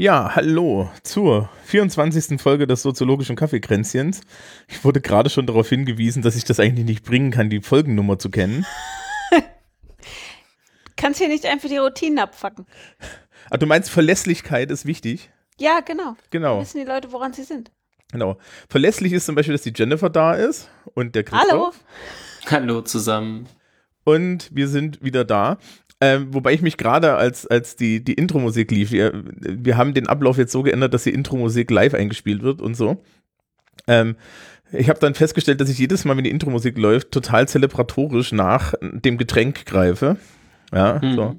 Ja, hallo zur 24. Folge des soziologischen Kaffeekränzchens. Ich wurde gerade schon darauf hingewiesen, dass ich das eigentlich nicht bringen kann, die Folgennummer zu kennen. Kannst hier nicht einfach die Routinen abfacken. Ah, du meinst, Verlässlichkeit ist wichtig? Ja, genau. Genau. Wissen die Leute, woran sie sind. Genau. Verlässlich ist zum Beispiel, dass die Jennifer da ist und der Christoph. Hallo. Hallo zusammen. Und wir sind wieder da. Ähm, wobei ich mich gerade, als, als die, die Intro-Musik lief, wir, wir haben den Ablauf jetzt so geändert, dass die Intro-Musik live eingespielt wird und so. Ähm, ich habe dann festgestellt, dass ich jedes Mal, wenn die Intro-Musik läuft, total zelebratorisch nach dem Getränk greife. Ja, Mhm. so.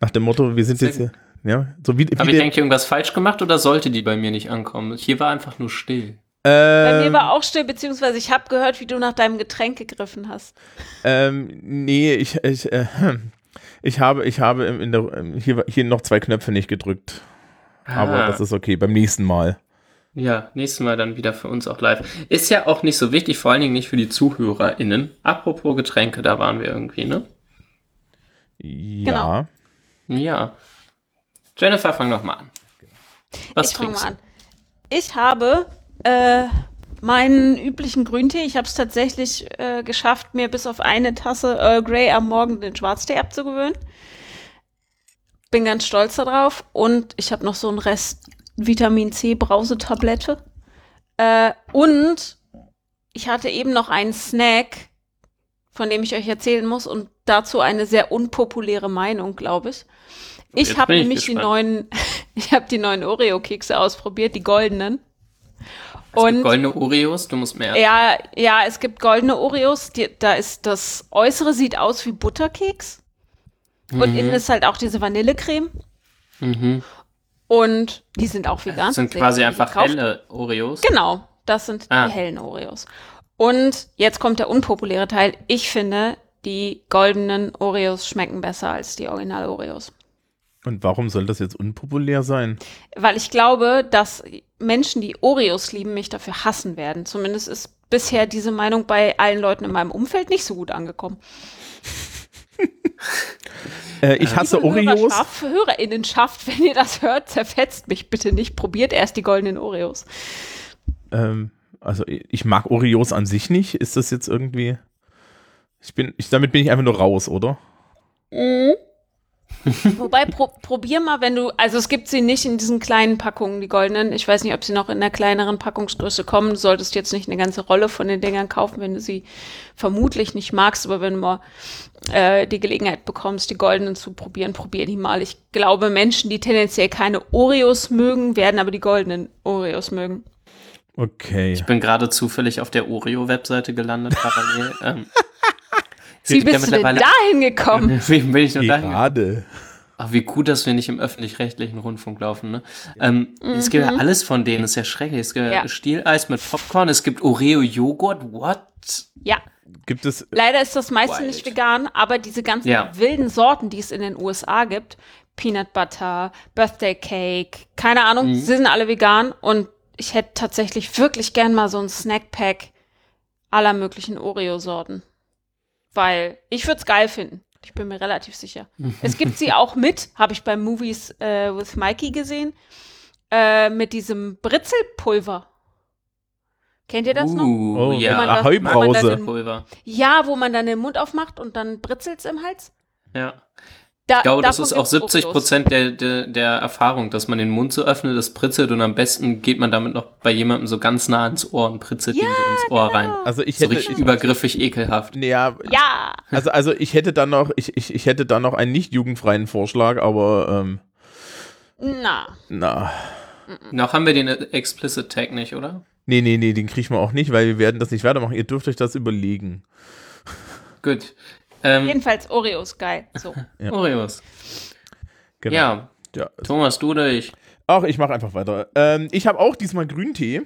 Nach dem Motto, wir sind Sehr jetzt hier. Ja, so wie, Habe wie ich der- eigentlich irgendwas falsch gemacht oder sollte die bei mir nicht ankommen? Hier war einfach nur still. Bei mir ähm, war auch still, beziehungsweise ich habe gehört, wie du nach deinem Getränk gegriffen hast. Ähm, nee, ich, ich, äh, ich habe, ich habe in der, hier, hier noch zwei Knöpfe nicht gedrückt. Aber Ah. das ist okay, beim nächsten Mal. Ja, nächstes Mal dann wieder für uns auch live. Ist ja auch nicht so wichtig, vor allen Dingen nicht für die ZuhörerInnen. Apropos Getränke, da waren wir irgendwie, ne? Ja. Ja. Jennifer, fang doch mal an. Was ich fange trinkst mal du? an. Ich habe äh, meinen üblichen Grüntee. Ich habe es tatsächlich äh, geschafft, mir bis auf eine Tasse Earl Grey am Morgen den Schwarztee abzugewöhnen. Bin ganz stolz darauf. Und ich habe noch so einen Rest Vitamin C Brausetablette. Äh, und ich hatte eben noch einen Snack, von dem ich euch erzählen muss und dazu eine sehr unpopuläre Meinung, glaube ich. Ich habe nämlich die gespannt. neuen, ich habe die neuen Oreo-Kekse ausprobiert, die goldenen. Es gibt Und goldene Oreos, du musst mehr. ja, ja, es gibt goldene Oreos. Die, da ist das Äußere sieht aus wie Butterkeks und innen ist halt auch diese Vanillecreme Mhm. und die sind auch vegan. Das sind Sehr quasi viel einfach helle Oreos. Genau, das sind Ah. die hellen Oreos. Und jetzt kommt der unpopuläre Teil. Ich finde, die goldenen Oreos schmecken besser als die Original-Oreos. Und warum soll das jetzt unpopulär sein? Weil ich glaube, dass Menschen, die Oreos lieben, mich dafür hassen werden. Zumindest ist bisher diese Meinung bei allen Leuten in meinem Umfeld nicht so gut angekommen. Äh, ich hasse Liebe Oreos. Hörerinnenschaft, wenn ihr das hört, zerfetzt mich bitte nicht. Probiert erst die goldenen Oreos. Ähm, also ich mag Oreos an sich nicht. Ist das jetzt irgendwie. Ich bin, ich, damit bin ich einfach nur raus, oder? Wobei, pro, probier mal, wenn du, also es gibt sie nicht in diesen kleinen Packungen, die goldenen. Ich weiß nicht, ob sie noch in der kleineren Packungsgröße kommen. Du solltest jetzt nicht eine ganze Rolle von den Dingern kaufen, wenn du sie vermutlich nicht magst. Aber wenn du mal äh, die Gelegenheit bekommst, die goldenen zu probieren, probier die mal. Ich glaube, Menschen, die tendenziell keine Oreos mögen, werden aber die goldenen Oreos mögen. Okay. Ich bin gerade zufällig auf der Oreo-Webseite gelandet, parallel. ähm, Wie bist du denn dahin gekommen? Wie bin ich noch dahin? Gerade. Ach, wie gut, dass wir nicht im öffentlich-rechtlichen Rundfunk laufen, ne? Ähm, Es gibt ja alles von denen, ist ja schrecklich. Es gibt Mhm. Ja. Stieleis mit Popcorn, es gibt Oreo-Joghurt, what? Ja, Gibt es. Leider ist das meiste Wild. nicht vegan, aber diese ganzen Ja. wilden Sorten, die es in den USA gibt, Peanut Butter, Birthday Cake, keine Ahnung, Mhm. sie sind alle vegan und ich hätte tatsächlich wirklich gern mal so ein Snackpack aller möglichen Oreo-Sorten. Weil ich würde es geil finden. Ich bin mir relativ sicher. es gibt sie auch mit, habe ich bei Movies äh, with Mikey gesehen, äh, mit diesem Britzelpulver. Kennt ihr das noch? Uh, Oh, ja. man das- das in- Pulver. Ja, wo man dann den Mund aufmacht und dann britzelt's im Hals. Ja. Da, Ich glaube, das ist auch gibt's 70 Oreos. Prozent der, der, der Erfahrung, dass man den Mund so öffnet, es pritzelt und am besten geht man damit noch bei jemandem so ganz nah ins Ohr und pritzelt ihm so ins Ohr rein. Also ich So hätte. richtig übergriffig ekelhaft. Ja, Ja, also, also ich hätte dann noch, ich, ich, ich hätte dann noch einen nicht jugendfreien Vorschlag, aber ähm, na. na. Noch haben wir den Explicit Tag nicht, oder? Nee, nee, nee, den kriegen wir auch nicht, weil wir werden das nicht weitermachen. Ihr dürft euch das überlegen. Gut. Ähm, Jedenfalls Oreos, geil. So. Oreos. Genau. Ja, ja. Thomas, du oder ich? Ach, ich mache einfach weiter. Ähm, ich habe auch diesmal Grüntee,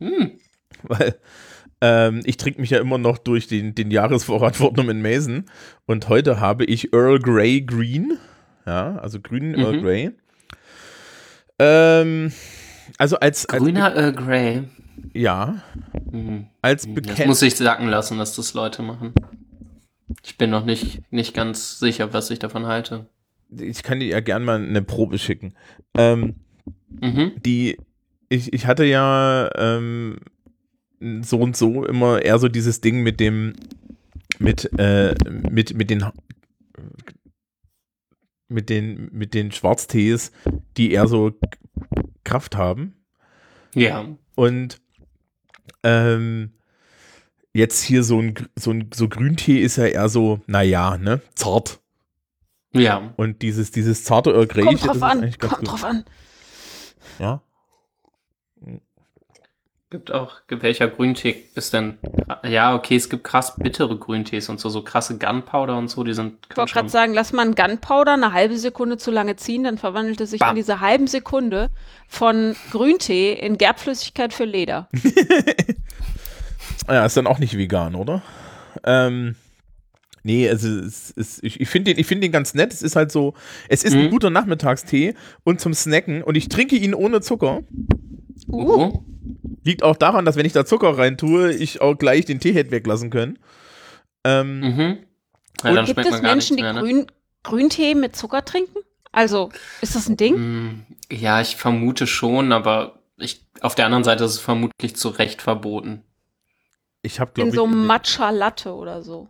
Hm. weil ähm, ich trinke mich ja immer noch durch den, den Jahresvorrat Fortnum in Mason. Und heute habe ich Earl Grey Green. Ja, also grünen Earl Mhm. Grey. Ähm, also als, als Grüner Earl Grey. Ja, Mhm. als Das bekennt. muss ich sacken lassen, dass das Leute machen. Ich bin noch nicht, nicht ganz sicher, was ich davon halte. Ich kann dir ja gern mal eine Probe schicken. Ähm, Mhm. die, ich, ich hatte ja ähm, so und so immer eher so dieses Ding mit dem, mit, äh, mit, mit den mit den, mit den Schwarztees, die eher so Kraft haben. Ja. Und ähm, jetzt hier so ein, so ein so Grüntee ist ja eher so, naja, ne, zart. Ja. Und dieses, dieses zarte Earl Grey, Kommt drauf ist an. Kommt gut. drauf an. Ja. Gibt auch, welcher Grüntee ist denn? Ja, okay, es gibt krass bittere Grüntees und so, so krasse Gunpowder und so, die sind. Ich wollte gerade sagen, lass mal einen Gunpowder eine halbe Sekunde zu lange ziehen, dann verwandelt es sich Bam. in dieser halben Sekunde von Grüntee in Gerbflüssigkeit für Leder. Ja, ist dann auch nicht vegan, oder? Ähm, nee, also es ist, ich, ich finde den, ich find den ganz nett. Es ist halt so, es ist ein Mhm. guter Nachmittagstee und zum Snacken und ich trinke ihn ohne Zucker. Uh, Oh, Liegt auch daran, dass wenn ich da Zucker rein tue, ich auch gleich den Tee hätte weglassen können. Ähm, mhm. Ja, Und gibt es Menschen, nichts die mehr, ne? Grün, Grüntee mit Zucker trinken? Also, ist das ein Ding? Mm, Ja, ich vermute schon, aber ich, auf der anderen Seite ist es vermutlich zu Recht verboten. Ich habe, In glaube so ich. Matcha Latte oder so.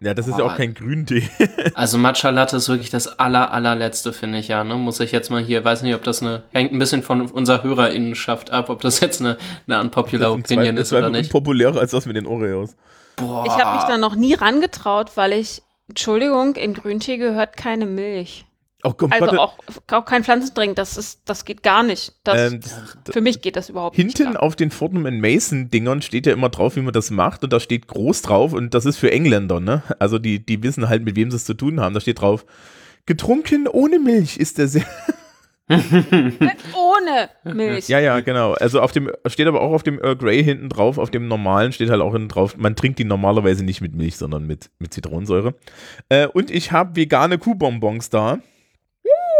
ja, das ist ja auch kein Grüntee. Also Matcha Latte ist wirklich das aller, allerletzte, finde ich ja. Ne? Muss ich jetzt mal hier, weiß nicht, ob das eine, hängt ein bisschen von unserer Hörerinnenschaft ab, ob das jetzt eine, eine unpopular Das ist Opinion das ist oder nicht. unpopulärer als das mit den Oreos. Boah. Ich habe mich da noch nie rangetraut, weil ich, Entschuldigung, in Grüntee gehört keine Milch. Gott, Also auch, auch kein Pflanzendrink, das ist, das geht gar nicht. Das, ähm, das, für mich geht das überhaupt Hinten nicht. auf den Fortnum Mason Dingern steht ja immer drauf, wie man das macht und da steht groß drauf und das ist für Engländer, ne? Also die, die wissen halt, mit wem sie es zu tun haben. Da steht drauf, getrunken ohne Milch ist der sehr. Ohne Milch. Ja, ja, genau. Also auf dem, steht aber auch auf dem Earl Grey hinten drauf, auf dem normalen steht halt auch hinten drauf, man trinkt die normalerweise nicht mit Milch, sondern mit, mit Zitronensäure. Äh, und ich habe vegane Kuhbonbons da.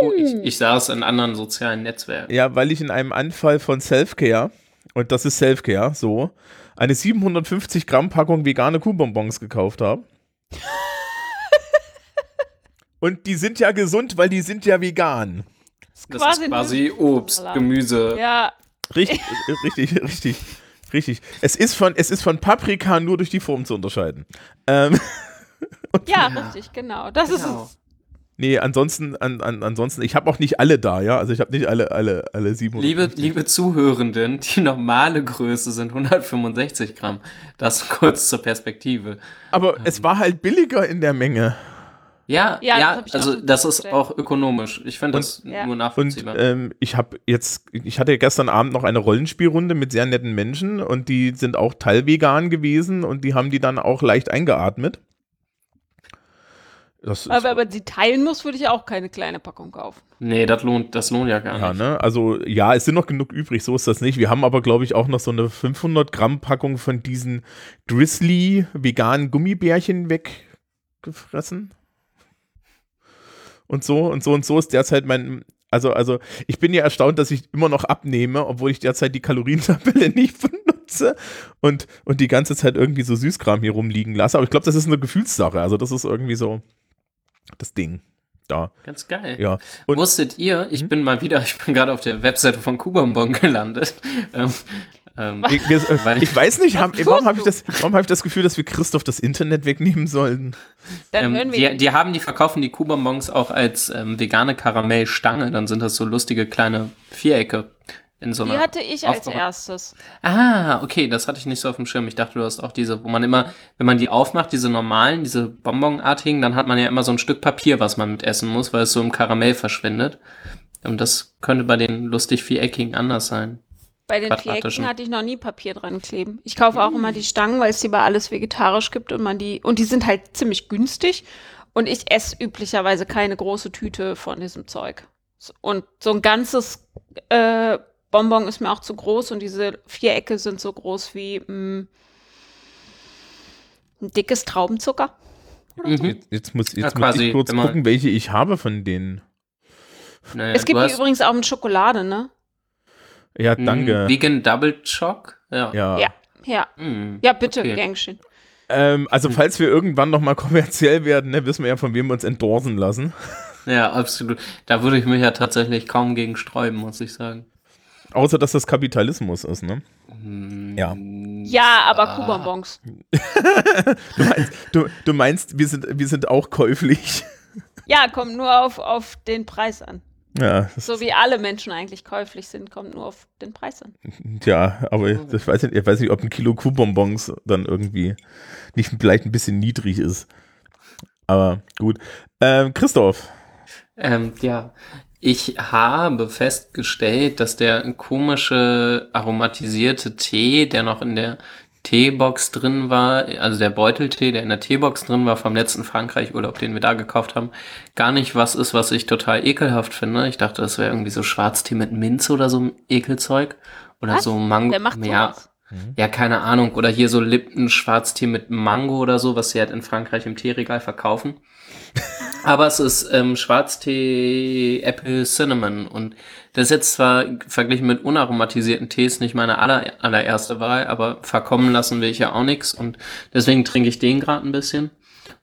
Oh, ich, ich sah es in anderen sozialen Netzwerken. Ja, weil ich in einem Anfall von Selfcare, und das ist Selfcare, so, eine 750 Gramm Packung vegane Kuhbonbons gekauft habe. und die sind ja gesund, weil die sind ja vegan. Das Quasi ist quasi Obst, Salat. Gemüse. Ja, Richtig, richtig, richtig, richtig. Es ist von, es ist von Paprika nur durch die Form zu unterscheiden. Ähm, ja, richtig, genau. Das Genau. ist es. Nee, ansonsten, an, an, ansonsten, ich habe auch nicht alle da, ja. Also ich habe nicht alle, alle, alle 750. Liebe, liebe Zuhörenden, die normale Größe sind 165 Gramm. Das kurz zur Perspektive. Aber es war halt billiger in der Menge. Ja, Ja, ja, das also das ist festgestellt. auch ökonomisch. Ich finde das Ja. nur Und nachvollziehbar. ähm, ich habe jetzt, ich hatte gestern Abend noch eine Rollenspielrunde mit sehr netten Menschen und die sind auch teilvegan gewesen und die haben die dann auch leicht eingeatmet. Das Aber wenn man sie teilen muss, würde ich auch keine kleine Packung kaufen. nee, das lohnt, das lohnt ja gar ja, nicht. ne? Also ja, es sind noch genug übrig, so ist das nicht. Wir haben aber, glaube ich, auch noch so eine 500 Gramm Packung von diesen Grizzly veganen Gummibärchen weggefressen. Und so und so und so ist derzeit mein, also, also ich bin ja erstaunt, dass ich immer noch abnehme, obwohl ich derzeit die Kalorientabelle nicht benutze und, und die ganze Zeit irgendwie so Süßkram hier rumliegen lasse. Aber ich glaube, das ist eine Gefühlssache. Also das ist irgendwie so das Ding da. Ganz geil. Ja. Und Wusstet ihr, ich bin mal wieder, ich bin gerade auf der Webseite von Kubonbon gelandet. Ähm, ähm, Ich, äh, ich weiß nicht, hab, warum habe ich, das- warum hab ich das Gefühl, dass wir Christoph das Internet wegnehmen sollten? Dann ähm, die, die haben, die verkaufen die Kubonbons auch als ähm, vegane Karamellstange. Dann sind das so lustige kleine Vierecke in so die einer. hatte ich als erstes. Ah, okay, das hatte ich nicht so auf dem Schirm. Ich dachte, du hast auch diese, wo man immer, wenn man die aufmacht, diese normalen, diese Bonbonartigen, dann hat man ja immer so ein Stück Papier, was man mit essen muss, weil es so im Karamell verschwindet. Und das könnte bei den lustig viereckigen anders sein. Bei den. Vierecken hatte ich noch nie Papier dran kleben. Ich kaufe auch immer die Stangen, weil es die bei alles vegetarisch gibt und man die, und die sind halt ziemlich günstig. Und ich esse üblicherweise keine große Tüte von diesem Zeug. Und so ein ganzes äh, Bonbon ist mir auch zu groß und diese Vierecke sind so groß wie mh, ein dickes Traubenzucker. Mhm. Jetzt, jetzt muss, Ja, jetzt muss quasi, ich kurz gucken, welche ich habe von denen. Naja, es gibt die übrigens auch mit Schokolade, ne? Ja, danke. Vegan Double Choc Ja. Ja. Ja, ja. Hm. Ja, bitte, Okay. gern geschehen. Ähm, also Hm. falls wir irgendwann nochmal kommerziell werden, ne, wissen wir ja, von wem wir uns endorsen lassen. Ja, absolut. Da würde ich mich ja tatsächlich kaum gegen sträuben, muss ich sagen. Außer, dass das Kapitalismus ist, ne? Hm, Ja. Ja, aber Ah. Kuhbonbons. Du meinst, du, du meinst wir, sind, wir sind auch käuflich. Ja, kommt nur auf, auf den Preis an. Ja, So wie alle Menschen eigentlich käuflich sind, kommt nur auf den Preis an. ja aber ich weiß, nicht, ich weiß nicht, ob ein Kilo Kuhbonbons dann irgendwie nicht vielleicht ein bisschen niedrig ist. Aber gut. Ähm, Christoph, Ähm, ja, ich habe festgestellt, dass der komische aromatisierte Tee, der noch in der Teebox drin war, also der Beuteltee, der in der Teebox drin war vom letzten Frankreich-Urlaub, den wir da gekauft haben, gar nicht was ist, was ich total ekelhaft finde. Ich dachte, das wäre irgendwie so Schwarztee mit Minze oder so ein Ekelzeug. Oder Was? so Mango. Wer macht ja, sowas? ja, keine Ahnung. Oder hier so Lipton Schwarztee mit Mango oder so, was sie halt in Frankreich im Teeregal verkaufen. Aber es ist ähm, Schwarztee Apple Cinnamon und das ist jetzt zwar verglichen mit unaromatisierten Tees nicht meine aller, allererste Wahl, aber verkommen lassen will ich ja auch nichts und deswegen trinke ich den gerade ein bisschen.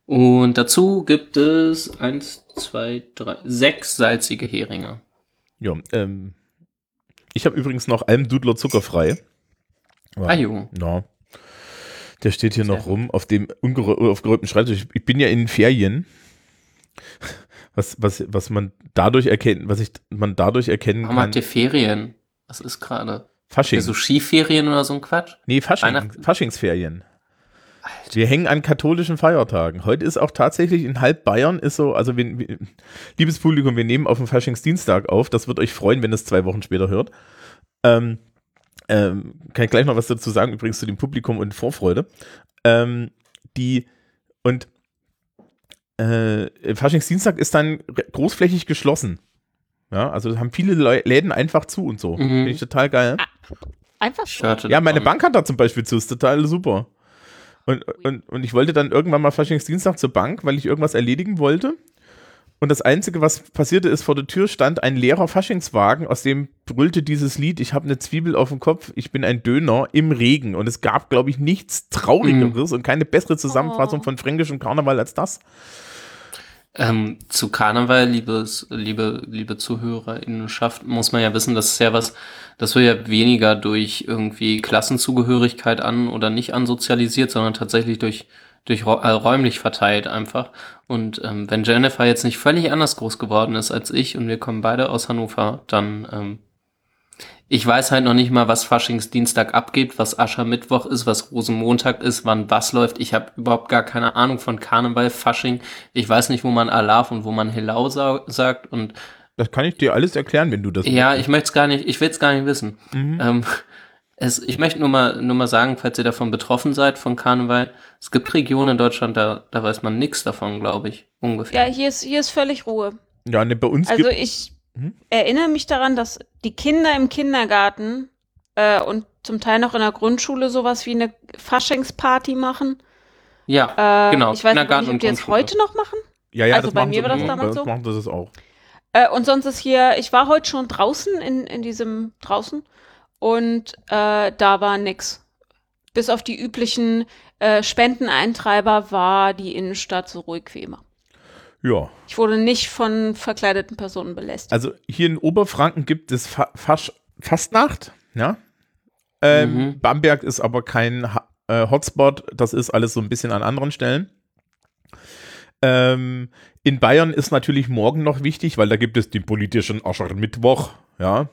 Und dazu gibt es eins, zwei, drei, sechs salzige Heringe. ja, ähm, ich habe übrigens noch Almdudler zuckerfrei. Ah, jo. Ja. Der steht hier Sehr noch rum auf dem aufgeräumten Schreibtisch. Ich bin ja in Ferien. Was, was, was man dadurch erkennt, was ich man dadurch erkennen Warum kann. habt ihr Ferien? Was ist gerade? Fasching. So Skiferien oder so ein Quatsch? nee, Fasching? Faschingsferien. Wir hängen an katholischen Feiertagen. Heute ist auch tatsächlich in halb Bayern ist so, also wir, wir, liebes Publikum, wir nehmen auf dem Faschingsdienstag auf. Das wird euch freuen, wenn es zwei Wochen später hört. Ähm, ähm, kann ich gleich noch was dazu sagen, übrigens zu dem Publikum und Vorfreude. Ähm, die und äh, Faschingsdienstag ist dann großflächig geschlossen. Ja, also haben viele Leu Läden einfach zu und so. Mhm. Finde ich total geil. Einfach Ich so. hörte Ja, meine. Bank hat da zum Beispiel zu, ist total super. Und, und, und ich wollte dann irgendwann mal Faschingsdienstag zur Bank, weil ich irgendwas erledigen wollte. Und das Einzige, was passierte, ist, vor der Tür stand ein leerer Faschingswagen, aus dem brüllte dieses Lied, ich habe eine Zwiebel auf dem Kopf, ich bin ein Döner im Regen. Und es gab, glaube ich, nichts Traurigeres und keine bessere Zusammenfassung Oh. von fränkischem Karneval als das. Ähm, zu Karneval, liebes, liebe, liebe ZuhörerInnenschaft, muss man ja wissen, das ist ja was, das wird ja weniger durch irgendwie Klassenzugehörigkeit an oder nicht ansozialisiert, sondern tatsächlich durch, durch äh, räumlich verteilt einfach. Und ähm, wenn Jennifer jetzt nicht völlig anders groß geworden ist als ich und wir kommen beide aus Hannover, dann ähm, ich weiß halt noch nicht mal, was Faschingsdienstag abgeht, was Aschermittwoch ist, was Rosenmontag ist, wann was läuft. Ich habe überhaupt gar keine Ahnung von Karneval, Fasching. Ich weiß nicht, wo man Alaf und wo man Helau sa sagt. Und Das kann ich dir alles erklären, wenn du das ja, ich möchte es gar nicht, ich will es gar nicht wissen. Mhm. Ähm, es, ich möchte nur mal, nur mal sagen, falls ihr davon betroffen seid von Karneval, es gibt Regionen in Deutschland, da, da weiß man nichts davon, glaube ich, ungefähr. Ja, hier ist, hier ist völlig Ruhe. Ja, ne, bei uns Also gibt ich Mhm. erinnere mich daran, dass die Kinder im Kindergarten äh, und zum Teil noch in der Grundschule sowas wie eine Faschingsparty machen. Ja, Äh, genau, Ich weiß nicht, Kindergarten ob und die jetzt Grundschule. heute noch machen. ja, ja, also das bei mir war das damals so. machen das auch. Äh, und sonst ist hier, ich war heute schon draußen in, in diesem draußen und äh, da war nix. Bis auf die üblichen äh, Spendeneintreiber war die Innenstadt so ruhig wie immer. Ja. Ich wurde nicht von verkleideten Personen belästigt. Also hier in Oberfranken gibt es Fa Fasch Fastnacht, ja. Ähm, Mhm. Bamberg ist aber kein Ha- äh, Hotspot, das ist alles so ein bisschen an anderen Stellen. Ähm, in Bayern ist natürlich morgen noch wichtig, weil da gibt es den politischen Aschermittwoch, ja.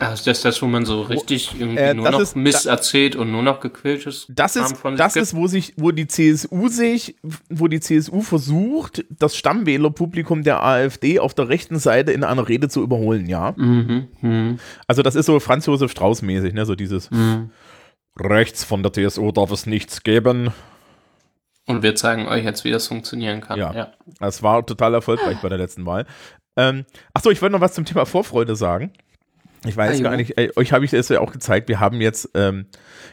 Ah, ist das das, wo man so richtig irgendwie Äh, nur noch ist- Mist erzählt und nur noch gequältes Das ist, das gibt? ist, wo sich, wo die CSU sich, wo die CSU versucht, das Stammwählerpublikum der AfD auf der rechten Seite in einer Rede zu überholen, ja. Mhm, mhm, Also das ist so Franz Josef Strauß mäßig, ne, so dieses mhm. rechts von der CSU darf es nichts geben. Und wir zeigen euch jetzt, wie das funktionieren kann. Ja. ja. Das war total erfolgreich bei der letzten Wahl. Ähm, achso, ich wollte noch was zum Thema Vorfreude sagen. Ich weiß Ah, gar nicht, äh, euch habe ich das ja auch gezeigt. Wir haben jetzt, ähm,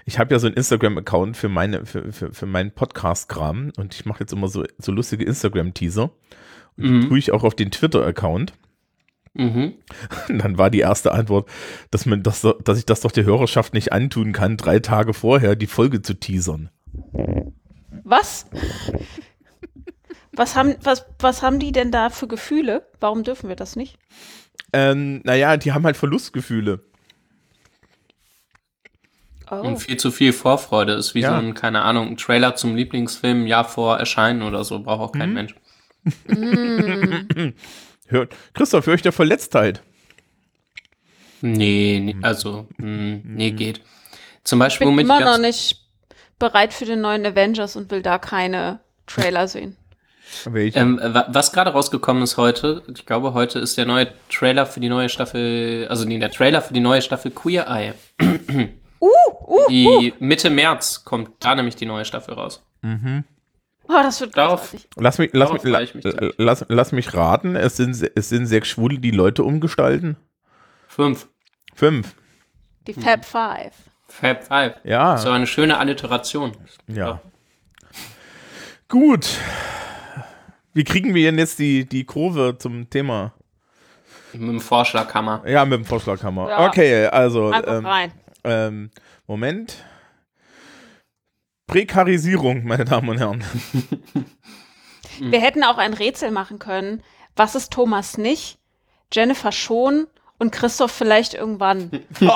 ich habe ja so einen Instagram-Account für meine, für, für, für meinen Podcast-Kram und ich mache jetzt immer so, so lustige Instagram-Teaser. Und Mhm. tue ich auch auf den Twitter-Account. Mhm. Und dann war die erste Antwort, dass man das, so- dass ich das doch der Hörerschaft nicht antun kann, drei Tage vorher die Folge zu teasern. Was? Was haben, was, was haben die denn da für Gefühle? Warum dürfen wir das nicht? Ähm, naja, die haben halt Verlustgefühle. Oh. Und viel zu viel Vorfreude ist wie Ja. so ein, keine Ahnung, ein Trailer zum Lieblingsfilm Jahr vor Erscheinen oder so, braucht auch kein Mhm. Mensch. Hör, Christoph, höre ich der Verletztheit? Nee, Hm. nee also, mh, nee, geht. Zum Beispiel, Ich bin womit immer ich noch nicht bereit für den neuen Avengers und will da keine Trailer sehen. Welche? ähm, wa- was gerade rausgekommen ist heute, ich glaube, heute ist der neue Trailer für die neue Staffel, also nee, der Trailer für die neue Staffel Queer Eye. Uh, uh, Die Mitte März kommt da nämlich die neue Staffel raus. oh, das wird Darauf- lass, mich, lass, mich, darauf mich lass, lass mich raten, es sind, es sind sechs Schwule, die Leute umgestalten. Fünf. Fünf. Die Fab Five. Fab Five. Ja. So eine schöne Alliteration. Ja. Gut. Wie kriegen wir denn jetzt die, die Kurve zum Thema? Mit dem Vorschlaghammer. Ja, mit dem Vorschlaghammer. Ja. Okay, also ähm, rein. ähm, Moment. Prekarisierung, meine Damen und Herren. Wir hätten auch ein Rätsel machen können. Was ist Thomas nicht? Jennifer schon und Christoph vielleicht irgendwann.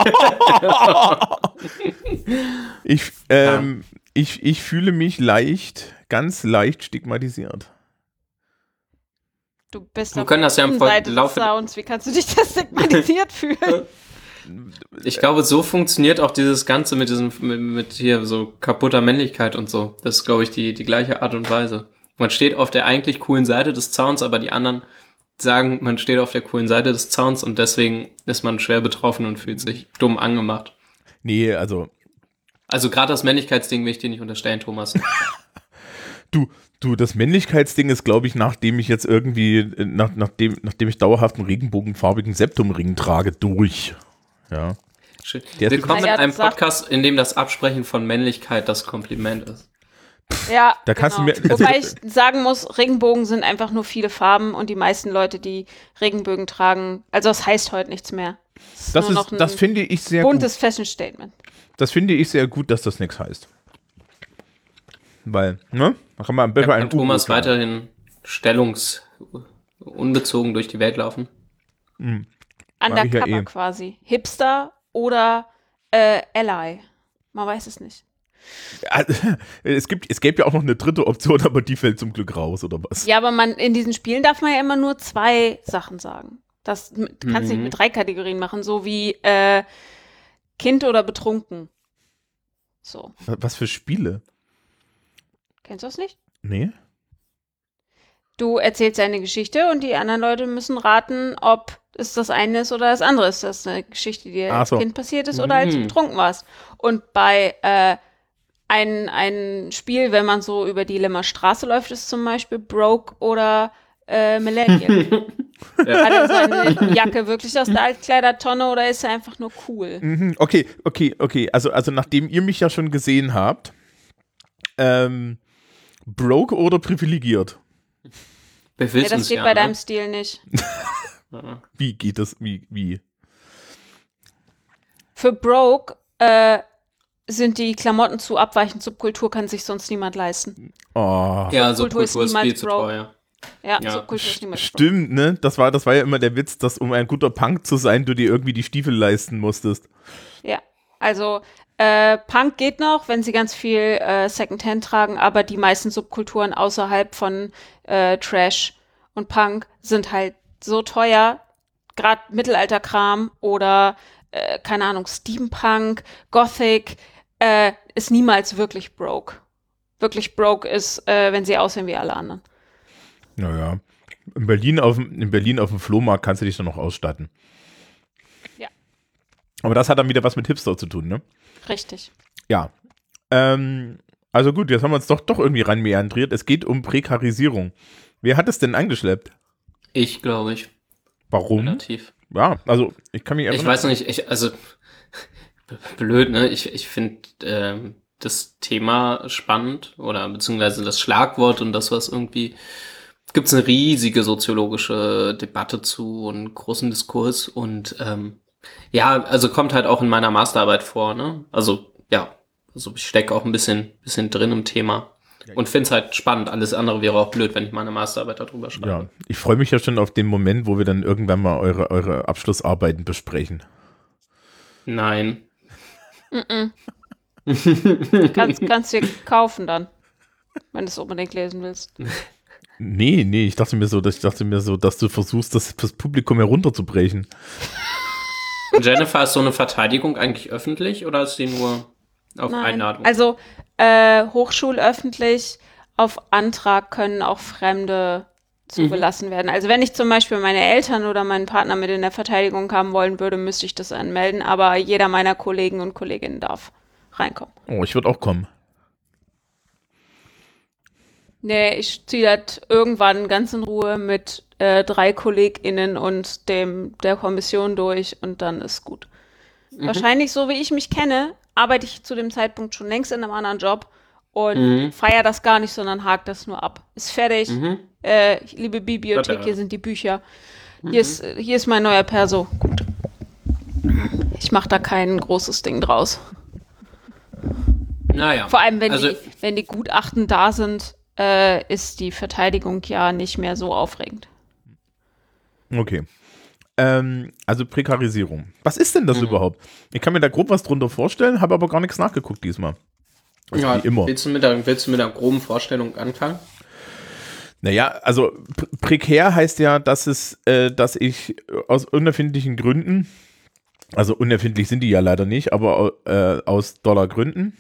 Ich, ähm, ich, ich fühle mich leicht, ganz leicht stigmatisiert. Du bist Wir auf können der das ja im Seite des Laufe- Sounds. Wie kannst du dich da stigmatisiert fühlen? Ich glaube, so funktioniert auch dieses Ganze mit diesem, mit, mit hier so kaputter Männlichkeit und so. Das ist, glaube ich, die, die gleiche Art und Weise. Man steht auf der eigentlich coolen Seite des Zauns, aber die anderen sagen, man steht auf der coolen Seite des Zauns und deswegen ist man schwer betroffen und fühlt sich dumm angemacht. Nee, also, Also gerade das Männlichkeitsding will ich dir nicht unterstellen, Thomas. du, du, das Männlichkeitsding ist, glaube ich, nachdem ich jetzt irgendwie, nach, nachdem, nachdem ich dauerhaft einen regenbogenfarbigen Septumring trage, durch. Ja. Schön. Der Willkommen in einem Podcast, in dem das Absprechen von Männlichkeit das Kompliment ist. Ja, Da kannst du genau. mir- also- Wobei ich sagen muss, Regenbogen sind einfach nur viele Farben und die meisten Leute, die Regenbögen tragen, also es heißt heute nichts mehr. Das, noch ist, das ein finde ich sehr gut. buntes Fashion Statement. Das finde ich sehr gut, dass das nichts heißt. Weil, ne? Da kann man ein bisschen Da ein kann Thomas haben. weiterhin stellungsunbezogen durch die Welt laufen. ja Undercover eh. quasi. Hipster oder äh, Ally. Man weiß es nicht. Ja, es, gibt, es gäbe ja auch noch eine dritte Option, aber die fällt zum Glück raus, oder was? Ja, aber man, in diesen Spielen darf man ja immer nur zwei Sachen sagen. Das du kannst nicht Mhm. mit drei Kategorien machen, so wie äh, Kind oder betrunken. So. Was für Spiele? Kennst du das nicht? Nee? Du erzählst eine Geschichte und die anderen Leute müssen raten, ob es das eine ist oder das andere ist. Das eine Geschichte, die dir als so. Kind passiert ist oder als du Mhm. betrunken warst. Und bei äh, ein, ein Spiel, wenn man so über die Lemmer Straße läuft, ist zum Beispiel Broke oder äh, Millennial. Hat er seine Jacke wirklich aus der Altkleidertonne oder ist er einfach nur cool? Mhm, okay, okay, okay. Also, also nachdem ihr mich ja schon gesehen habt, ähm, broke oder privilegiert? Wer Ja, will's das uns steht ja, bei ne? deinem Stil nicht. Ja. Wie geht das? Wie, wie? Für Broke äh, sind die Klamotten zu abweichend. Subkultur kann sich sonst niemand leisten. Oh, Ja, so Subkultur ist viel zu broke. teuer. Ja, Ja, Subkultur ist broke. stimmt, ne? Das war, das war ja immer der Witz, dass um ein guter Punk zu sein, du dir irgendwie die Stiefel leisten musstest. Ja, also äh, Punk geht noch, wenn sie ganz viel äh, Secondhand tragen, aber die meisten Subkulturen außerhalb von äh, Trash und Punk sind halt so teuer, gerade Mittelalterkram oder äh, keine Ahnung, Steampunk, Gothic, äh, ist niemals wirklich broke. Wirklich broke ist, äh, wenn sie aussehen wie alle anderen. Naja. In Berlin auf, dem- in Berlin auf dem Flohmarkt kannst du dich dann noch ausstatten. Ja. Aber das hat dann wieder was mit Hipster zu tun, ne? Richtig. Ja. Ähm, also gut, jetzt haben wir uns doch, doch irgendwie ranmeandriert. Es geht um Prekarisierung. Wer hat es denn angeschleppt? Ich glaube ich. Warum? Relativ. Ja, also ich kann mich Ich erinnern. weiß noch nicht, ich, also blöd, ne? Ich, ich finde ähm, das Thema spannend oder beziehungsweise das Schlagwort und das, was irgendwie gibt es eine riesige soziologische Debatte zu und großen Diskurs und ähm, ja, also kommt halt auch in meiner Masterarbeit vor, ne? Also ja, also ich stecke auch ein bisschen, bisschen drin im Thema. Und finde es halt spannend. Alles andere wäre auch blöd, wenn ich meine Masterarbeit darüber schreibe. Ja, ich freue mich ja schon auf den Moment, wo wir dann irgendwann mal eure, eure Abschlussarbeiten besprechen. Nein. Kannst, kannst dir kaufen dann, wenn du es unbedingt lesen willst. Nee, nee, ich dachte mir so, dass ich dachte mir so, dass du versuchst, das fürs Publikum herunterzubrechen. Jennifer, ist so eine Verteidigung eigentlich öffentlich oder ist sie nur auf Nein. Einladung? Also äh, hochschulöffentlich auf Antrag können auch Fremde zugelassen werden. Also wenn ich zum Beispiel meine Eltern oder meinen Partner mit in der Verteidigung haben wollen würde, müsste ich das anmelden, aber jeder meiner Kollegen und Kolleginnen darf reinkommen. Oh, ich würde auch kommen. Nee, ich ziehe das irgendwann ganz in Ruhe mit äh, drei KollegInnen und dem der Kommission durch und dann ist gut. Wahrscheinlich, so wie ich mich kenne, arbeite ich zu dem Zeitpunkt schon längst in einem anderen Job und Mhm. feier das gar nicht, sondern hakt das nur ab. Ist fertig. Mhm. Äh, liebe Bibliothek, hier sind die Bücher. Hier, ist, hier ist mein neuer Perso. Gut. Ich mache da kein großes Ding draus. naja. Vor allem, wenn, also, die, wenn die Gutachten da sind, äh, ist die Verteidigung ja nicht mehr so aufregend. Okay. Ähm, also Prekarisierung. Was ist denn das Mhm. überhaupt? Ich kann mir da grob was drunter vorstellen, habe aber gar nichts nachgeguckt diesmal. Also ja, wie immer. Willst du, mit der, willst du mit einer groben Vorstellung anfangen? Naja, also pr prekär heißt ja, dass es, äh, dass ich aus unerfindlichen Gründen, also unerfindlich sind die ja leider nicht, aber äh, aus Dollargründen,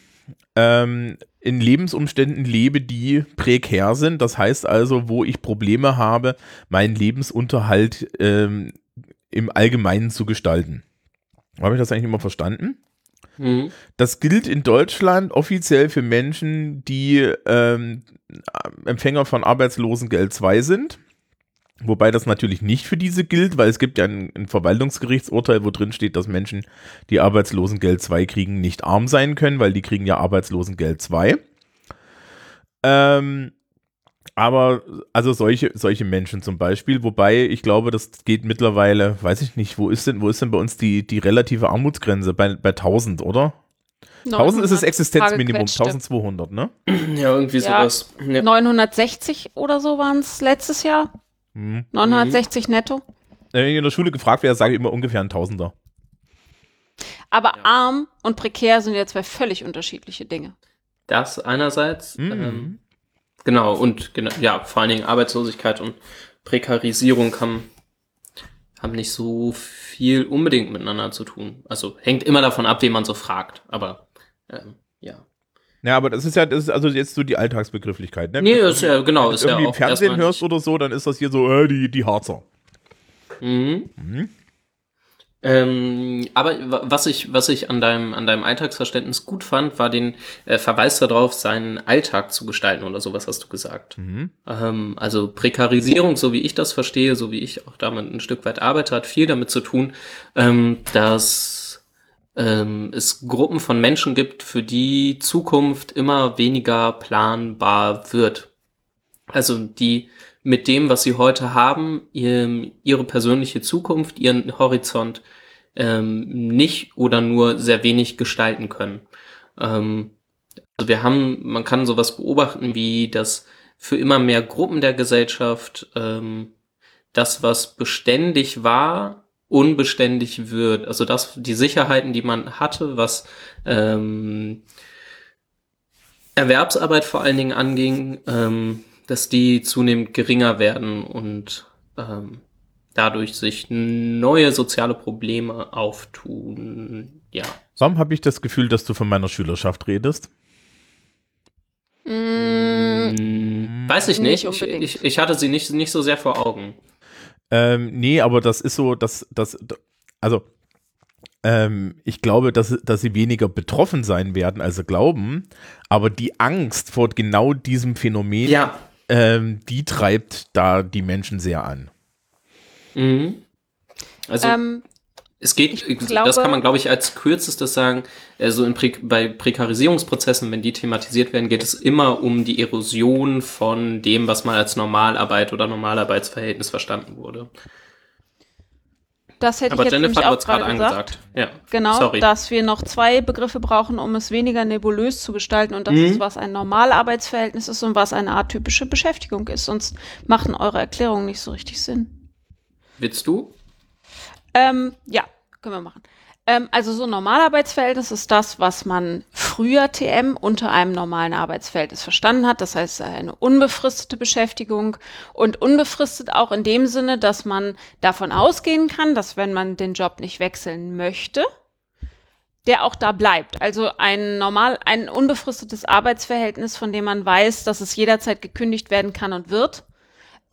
ähm, in Lebensumständen lebe, die prekär sind. Das heißt also, wo ich Probleme habe, meinen Lebensunterhalt ähm, im Allgemeinen zu gestalten. Habe ich das eigentlich immer verstanden? Mhm. Das gilt in Deutschland offiziell für Menschen, die ähm, Empfänger von Arbeitslosengeld 2 sind. Wobei das natürlich nicht für diese gilt, weil es gibt ja ein, ein Verwaltungsgerichtsurteil, wo drin steht, dass Menschen, die Arbeitslosengeld 2 kriegen, nicht arm sein können, weil die kriegen ja Arbeitslosengeld 2. Ähm, aber also solche, solche Menschen zum Beispiel, wobei ich glaube, das geht mittlerweile, weiß ich nicht, wo ist denn, wo ist denn bei uns die, die relative Armutsgrenze? Bei, bei 1000, oder? 1000 ist das Existenzminimum, Tagequetschte. 1200, ne? Ja, irgendwie Ja. sowas. Ja. 960 oder so waren es letztes Jahr. Hm. 960 netto. Wenn ich in der Schule gefragt werde, sage ich immer ungefähr ein Tausender. Aber arm und prekär sind ja zwei völlig unterschiedliche Dinge. Das einerseits. Mhm. Ähm, genau, und genau, ja, vor allen Dingen Arbeitslosigkeit und Prekarisierung haben, haben nicht so viel unbedingt miteinander zu tun. Also hängt immer davon ab, wen man so fragt. Aber ähm, ja. Ja, aber das ist ja, das ist also jetzt so die Alltagsbegrifflichkeit, ne? Nee, ist ja, genau, Wenn ist du ja irgendwie im Fernsehen hörst oder so, dann ist das hier so, äh, die, die Harzer. Mhm. Mhm. Ähm, aber wa- was ich, was ich an deinem, an deinem Alltagsverständnis gut fand, war den äh, Verweis darauf, seinen Alltag zu gestalten oder sowas hast du gesagt. Mhm. Ähm, also Prekarisierung, so wie ich das verstehe, so wie ich auch damit ein Stück weit arbeite, hat viel damit zu tun, ähm, dass ähm, es Gruppen von Menschen gibt, für die Zukunft immer weniger planbar wird. Also die mit dem, was sie heute haben, ihr, ihre persönliche Zukunft, ihren Horizont ähm, nicht oder nur sehr wenig gestalten können. Ähm, also wir haben, man kann sowas beobachten, wie das für immer mehr Gruppen der Gesellschaft ähm, das, was beständig war, unbeständig wird. Also das, die Sicherheiten, die man hatte, was ähm, Erwerbsarbeit vor allen Dingen anging, ähm, dass die zunehmend geringer werden und ähm, dadurch sich neue soziale Probleme auftun. Ja. Warum habe ich das Gefühl, dass du von meiner Schülerschaft redest? Mm, Hm, Weiß ich Nicht nicht. Ich, ich, ich hatte sie nicht, nicht so sehr vor Augen. Ähm, nee, aber das ist so, dass, dass, also, ähm, ich glaube, dass, dass sie weniger betroffen sein werden, als sie glauben, aber die Angst vor genau diesem Phänomen, Ja. ähm, die treibt da die Menschen sehr an. Mhm. Also ähm, Es geht, Ich das glaube- kann man, glaube ich, als kürzestes sagen, also in Pre bei Prekarisierungsprozessen, wenn die thematisiert werden, geht es immer um die Erosion von dem, was mal als Normalarbeit oder Normalarbeitsverhältnis verstanden wurde. Das hätte Aber ich jetzt Jennifer, auch hast gerade angesagt. gesagt. Ja, Genau, sorry. dass wir noch zwei Begriffe brauchen, um es weniger nebulös zu gestalten. Und das Mhm. ist, was ein Normalarbeitsverhältnis ist und was eine atypische Beschäftigung ist. Sonst machen eure Erklärungen nicht so richtig Sinn. Willst du? Ähm, ja, können wir machen. Ähm, also so ein Normalarbeitsverhältnis ist das, was man früher TM unter einem normalen Arbeitsverhältnis verstanden hat. Das heißt eine unbefristete Beschäftigung und unbefristet auch in dem Sinne, dass man davon ausgehen kann, dass wenn man den Job nicht wechseln möchte, der auch da bleibt. Also ein normal, ein unbefristetes Arbeitsverhältnis, von dem man weiß, dass es jederzeit gekündigt werden kann und wird,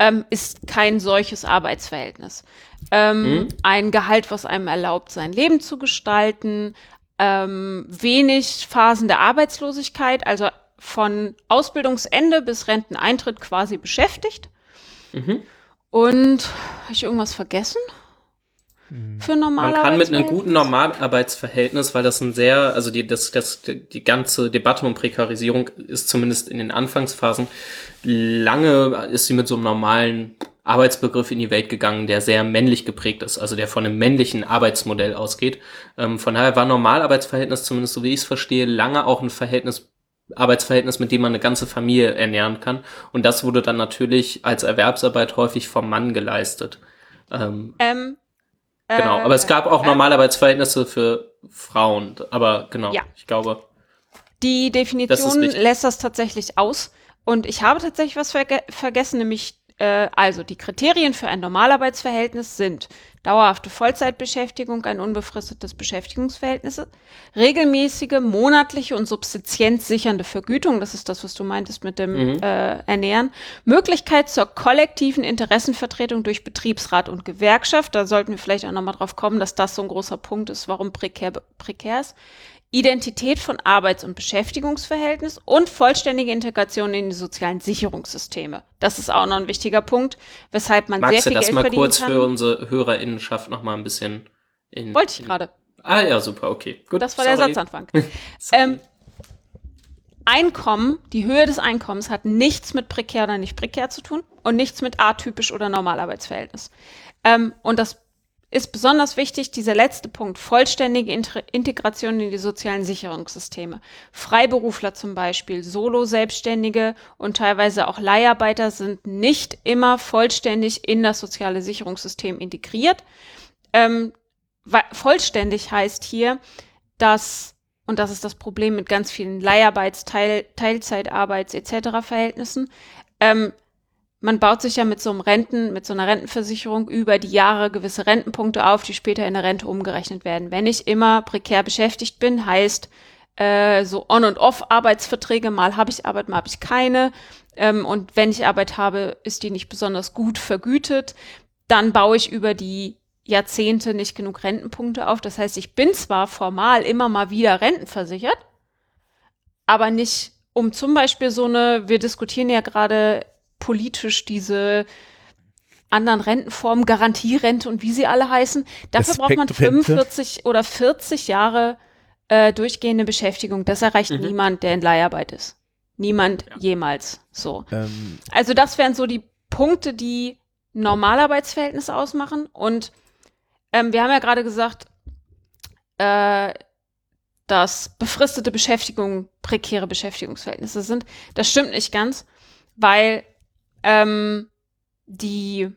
ähm, ist kein solches Arbeitsverhältnis. Ähm, Ein Gehalt, was einem erlaubt, sein Leben zu gestalten, ähm, wenig Phasen der Arbeitslosigkeit, also von Ausbildungsende bis Renteneintritt quasi beschäftigt. Mhm. Und habe ich irgendwas vergessen? Für Man normale kann mit einem guten Normalarbeitsverhältnis, weil das ein sehr, also die, das, das, die ganze Debatte um Prekarisierung ist zumindest in den Anfangsphasen lange ist sie mit so einem normalen Arbeitsbegriff in die Welt gegangen, der sehr männlich geprägt ist, also der von einem männlichen Arbeitsmodell ausgeht. Ähm, von daher war Normalarbeitsverhältnis, zumindest so wie ich es verstehe, lange auch ein Verhältnis, Arbeitsverhältnis, mit dem man eine ganze Familie ernähren kann. Und das wurde dann natürlich als Erwerbsarbeit häufig vom Mann geleistet. Ähm, Ähm, Genau, aber es gab auch äh, Normalarbeitsverhältnisse für Frauen. Aber genau, Ja. ich glaube. Die Das Definition wichtig. lässt das tatsächlich aus. Und ich habe tatsächlich was verge vergessen, nämlich, äh, also die Kriterien für ein Normalarbeitsverhältnis sind dauerhafte Vollzeitbeschäftigung, ein unbefristetes Beschäftigungsverhältnis, regelmäßige monatliche und subsidienzsichernde Vergütung, das ist das, was du meintest mit dem Mhm. äh, Ernähren, Möglichkeit zur kollektiven Interessenvertretung durch Betriebsrat und Gewerkschaft, da sollten wir vielleicht auch nochmal drauf kommen, dass das so ein großer Punkt ist, warum prekär, prekär ist. Identität von Arbeits- und Beschäftigungsverhältnis und vollständige Integration in die sozialen Sicherungssysteme. Das ist auch noch ein wichtiger Punkt, weshalb man Magst sehr du viel das Geld mal verdienen kurz kann. für unsere HörerInnenschaft noch mal ein bisschen in. Wollte ich gerade. Ah ja, super, okay. Gut. Das war der sorry. Satzanfang. Sorry. ähm, Einkommen, die Höhe des Einkommens hat nichts mit prekär oder nicht prekär zu tun und nichts mit atypisch oder Normalarbeitsverhältnis. Ähm, und das ist besonders wichtig, dieser letzte Punkt, vollständige Integration in die sozialen Sicherungssysteme. Freiberufler zum Beispiel, Solo-Selbstständige und teilweise auch Leiharbeiter sind nicht immer vollständig in das soziale Sicherungssystem integriert. Ähm, vollständig heißt hier, dass, und das ist das Problem mit ganz vielen Leiharbeits-, Teil, Teilzeitarbeits- etc. Verhältnissen, ähm, man baut sich ja mit so einem Renten, mit so einer Rentenversicherung über die Jahre gewisse Rentenpunkte auf, die später in eine Rente umgerechnet werden. Wenn ich immer prekär beschäftigt bin, heißt äh, so On- und Off-Arbeitsverträge, mal habe ich Arbeit, mal habe ich keine. Ähm, und wenn ich Arbeit habe, ist die nicht besonders gut vergütet. Dann baue ich über die Jahrzehnte nicht genug Rentenpunkte auf. Das heißt, ich bin zwar formal immer mal wieder rentenversichert, aber nicht um zum Beispiel so eine, wir diskutieren ja gerade politisch diese anderen Rentenformen, Garantierente und wie sie alle heißen. Dafür braucht man Respektrente. 45 oder 40 Jahre äh, durchgehende Beschäftigung. Das erreicht Mhm. niemand, der in Leiharbeit ist. Niemand jemals so. Ähm, Also das wären so die Punkte, die Normalarbeitsverhältnisse ausmachen. Und ähm, wir haben ja gerade gesagt, äh, dass befristete Beschäftigung prekäre Beschäftigungsverhältnisse sind. Das stimmt nicht ganz, weil ähm, die,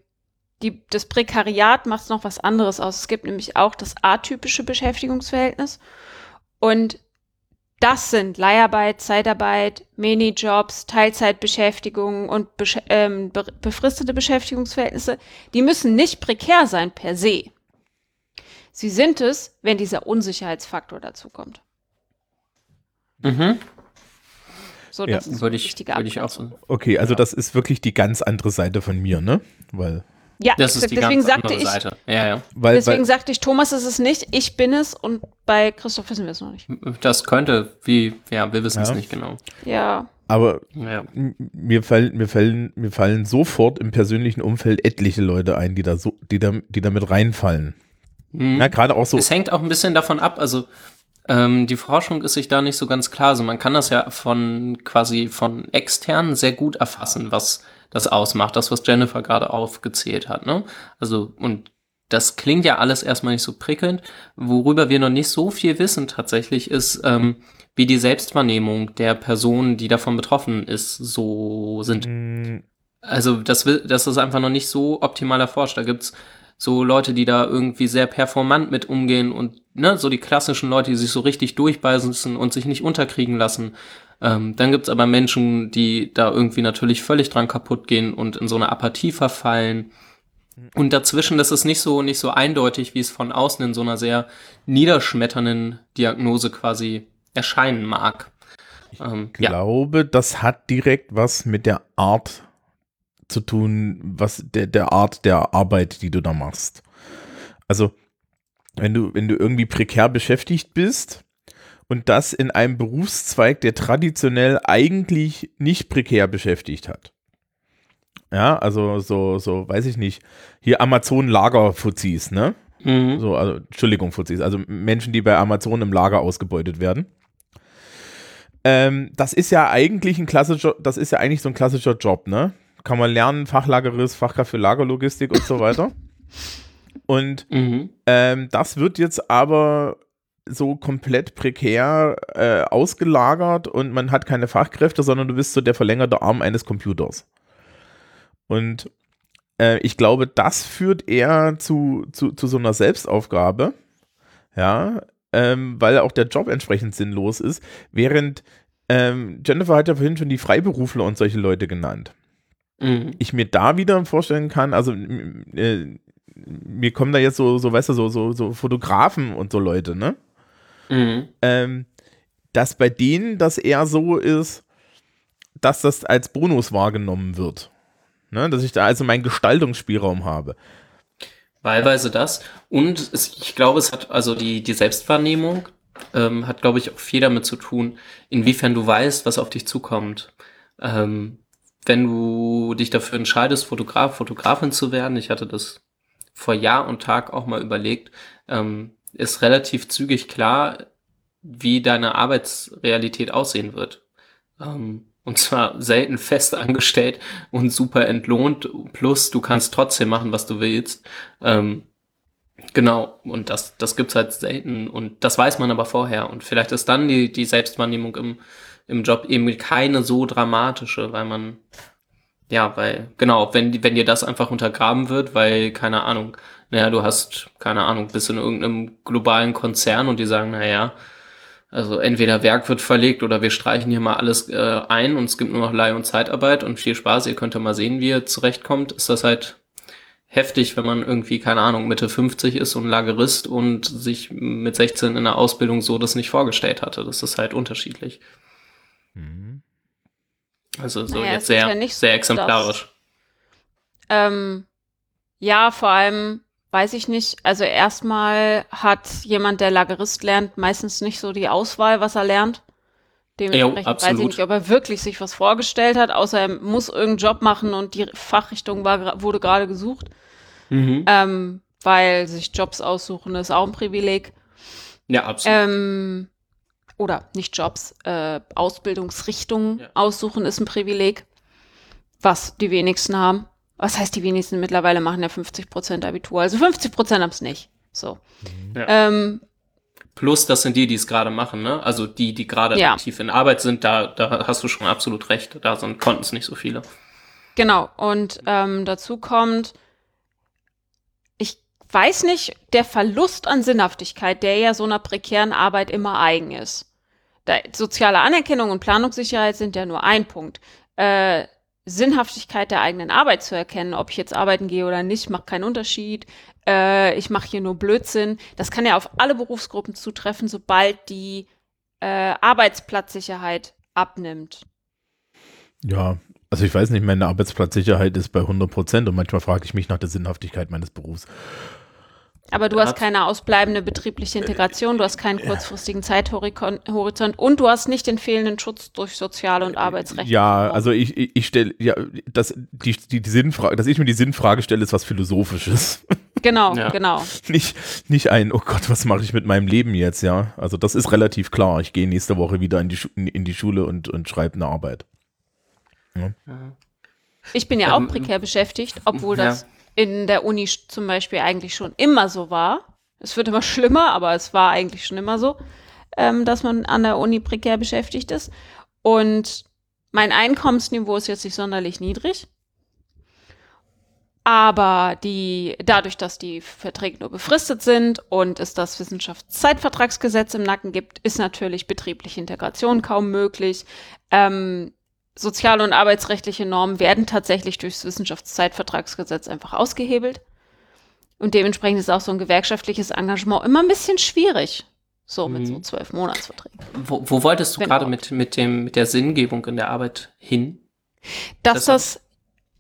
die, das Prekariat macht noch was anderes aus. Es gibt nämlich auch das atypische Beschäftigungsverhältnis. Und das sind Leiharbeit, Zeitarbeit, Minijobs, Teilzeitbeschäftigung und besch- ähm, be befristete Beschäftigungsverhältnisse. Die müssen nicht prekär sein per se. Sie sind es, wenn dieser Unsicherheitsfaktor dazukommt. Mhm. So, Ja, das ist Würde ich, wichtige würde ich auch so. okay, also das ist wirklich die ganz andere Seite von mir, ne? Weil, Ja, Das ist die deswegen ganz sagte andere ich, Seite. Ja, ja. weil, deswegen weil sagte ich, Thomas ist es nicht, ich bin es und bei Christoph wissen wir es noch nicht. Das könnte, wie, ja, wir wissen es Ja. nicht genau. Ja, aber Ja. mir fallen, mir fallen, mir fallen sofort im persönlichen Umfeld etliche Leute ein, die da so, die da, die da mit reinfallen. Mhm. Ja, gerade auch so. Es hängt auch ein bisschen davon ab, also ähm, die Forschung ist sich da nicht so ganz klar. Also man kann das ja von quasi von externen sehr gut erfassen, was das ausmacht, das, was Jennifer gerade aufgezählt hat. Ne? Also, und das klingt ja alles erstmal nicht so prickelnd. Worüber wir noch nicht so viel wissen tatsächlich, ist, ähm, wie die Selbstwahrnehmung der Person, die davon betroffen ist, so sind. Mm, Also das, das ist einfach noch nicht so optimal erforscht. Da gibt's so Leute, die da irgendwie sehr performant mit umgehen und ne, so die klassischen Leute, die sich so richtig durchbeißen und sich nicht unterkriegen lassen. Ähm, dann gibt's aber Menschen, die da irgendwie natürlich völlig dran kaputt gehen und in so eine Apathie verfallen. Und dazwischen, das ist nicht so, nicht so eindeutig, wie es von außen in so einer sehr niederschmetternden Diagnose quasi erscheinen mag. Ähm, ja, glaube, das hat direkt was mit der Art zu tun, was der, der Art der Arbeit, die du da machst. Also, wenn du, wenn du irgendwie prekär beschäftigt bist und das in einem Berufszweig, der traditionell eigentlich nicht prekär beschäftigt hat. Ja, also so, so, weiß ich nicht, hier Amazon-Lager-Fuzis, ne? mhm. So, also, Entschuldigung, Fuzis, also Menschen, die bei Amazon im Lager ausgebeutet werden. Ähm, das ist ja eigentlich ein klassischer, das ist ja eigentlich so ein klassischer Job, ne? Kann man lernen, Fachlagerist, Fachkraft für Lagerlogistik und so weiter. Und Mhm. ähm, das wird jetzt aber so komplett prekär äh, ausgelagert und man hat keine Fachkräfte, sondern du bist so der verlängerte Arm eines Computers. Und äh, ich glaube, das führt eher zu, zu, zu so einer Selbstaufgabe, ja, ähm, weil auch der Job entsprechend sinnlos ist, während ähm, Jennifer hat ja vorhin schon die Freiberufler und solche Leute genannt Mhm. ich mir da wieder vorstellen kann, also äh, mir kommen da jetzt so, so weißt du, so, so, so Fotografen und so Leute, ne? Mhm. Ähm, dass bei denen das eher so ist, dass das als Bonus wahrgenommen wird. Ne? Dass ich da also meinen Gestaltungsspielraum habe. Wahlweise das. Und es, ich glaube, es hat also die, die Selbstwahrnehmung ähm, hat, glaube ich, auch viel damit zu tun, inwiefern du weißt, was auf dich zukommt. Ähm, wenn du dich dafür entscheidest, Fotograf, Fotografin zu werden, ich hatte das vor Jahr und Tag auch mal überlegt, ähm, ist relativ zügig klar, wie deine Arbeitsrealität aussehen wird. Ähm, und zwar selten fest angestellt und super entlohnt, plus du kannst trotzdem machen, was du willst. Ähm, genau, und das, das gibt's halt selten und das weiß man aber vorher. Und vielleicht ist dann die, die Selbstwahrnehmung im, im Job eben keine so dramatische, weil man, ja, weil, genau, wenn, wenn dir das einfach untergraben wird, weil, keine Ahnung, naja, du hast, keine Ahnung, bist in irgendeinem globalen Konzern und die sagen, naja, also entweder Werk wird verlegt oder wir streichen hier mal alles äh, ein und es gibt nur noch Leih- und Zeitarbeit und viel Spaß, ihr könnt ja mal sehen, wie ihr zurechtkommt, ist das halt heftig, wenn man irgendwie, keine Ahnung, Mitte 50 ist und Lagerist und sich mit 16 in der Ausbildung so das nicht vorgestellt hatte. Das ist halt unterschiedlich. Also so Naja, jetzt sehr, ja sehr exemplarisch. Ähm, ja, vor allem weiß ich nicht. Also erstmal hat jemand, der Lagerist lernt, meistens nicht so die Auswahl, was er lernt. Dementsprechend weiß ich nicht, ob er wirklich sich was vorgestellt hat, außer er muss irgendeinen Job machen und die Fachrichtung war, wurde gerade gesucht. Mhm. Ähm, weil sich Jobs aussuchen ist auch ein Privileg. Ja, absolut. Ähm, oder nicht Jobs, äh, Ausbildungsrichtungen Ja. aussuchen ist ein Privileg, was die wenigsten haben. Was heißt, die wenigsten mittlerweile machen ja 50% Abitur. Also 50% haben es nicht. So. Ja. Ähm, Plus, das sind die, die es gerade machen, ne? Also die, die gerade Ja. aktiv in Arbeit sind, da, da hast du schon absolut recht. Da sind, konnten es nicht so viele. Genau, und ähm, dazu kommt, weiß nicht, der Verlust an Sinnhaftigkeit, der ja so einer prekären Arbeit immer eigen ist. Da, soziale Anerkennung und Planungssicherheit sind ja nur ein Punkt. Äh, Sinnhaftigkeit der eigenen Arbeit zu erkennen, ob ich jetzt arbeiten gehe oder nicht, macht keinen Unterschied. Äh, ich mache hier nur Blödsinn. Das kann ja auf alle Berufsgruppen zutreffen, sobald die äh, Arbeitsplatzsicherheit abnimmt. Ja, also ich weiß nicht, meine Arbeitsplatzsicherheit ist bei 100 Prozent und manchmal frage ich mich nach der Sinnhaftigkeit meines Berufs. Aber du hast keine ausbleibende betriebliche Integration, du hast keinen kurzfristigen Zeithorizont und du hast nicht den fehlenden Schutz durch soziale und Arbeitsrechte. Ja, also ich, ich, ich stelle, ja, das, die, die, die Sinnfrage, dass ich mir die Sinnfrage stelle, ist was Philosophisches. Genau, Ja. genau. Nicht, nicht ein, oh Gott, was mache ich mit meinem Leben jetzt, ja. Also das ist relativ klar. Ich gehe nächste Woche wieder in die, Schu in die Schule und, und schreibe eine Arbeit. Ich bin ja Ähm, auch prekär beschäftigt, obwohl ja. das in der Uni zum Beispiel eigentlich schon immer so war. Es wird immer schlimmer, aber es war eigentlich schon immer so, ähm, dass man an der Uni prekär beschäftigt ist. Und mein Einkommensniveau ist jetzt nicht sonderlich niedrig. Aber die, dadurch, dass die Verträge nur befristet sind und es das Wissenschaftszeitvertragsgesetz im Nacken gibt, ist natürlich betriebliche Integration kaum möglich. Ähm, soziale und arbeitsrechtliche Normen werden tatsächlich durchs Wissenschaftszeitvertragsgesetz einfach ausgehebelt. Und dementsprechend ist auch so ein gewerkschaftliches Engagement immer ein bisschen schwierig. So mit Mhm. so zwölf Monatsverträgen. Wo, wo wolltest du Genau. gerade mit, mit, dem, mit der Sinngebung in der Arbeit hin? Dass Das-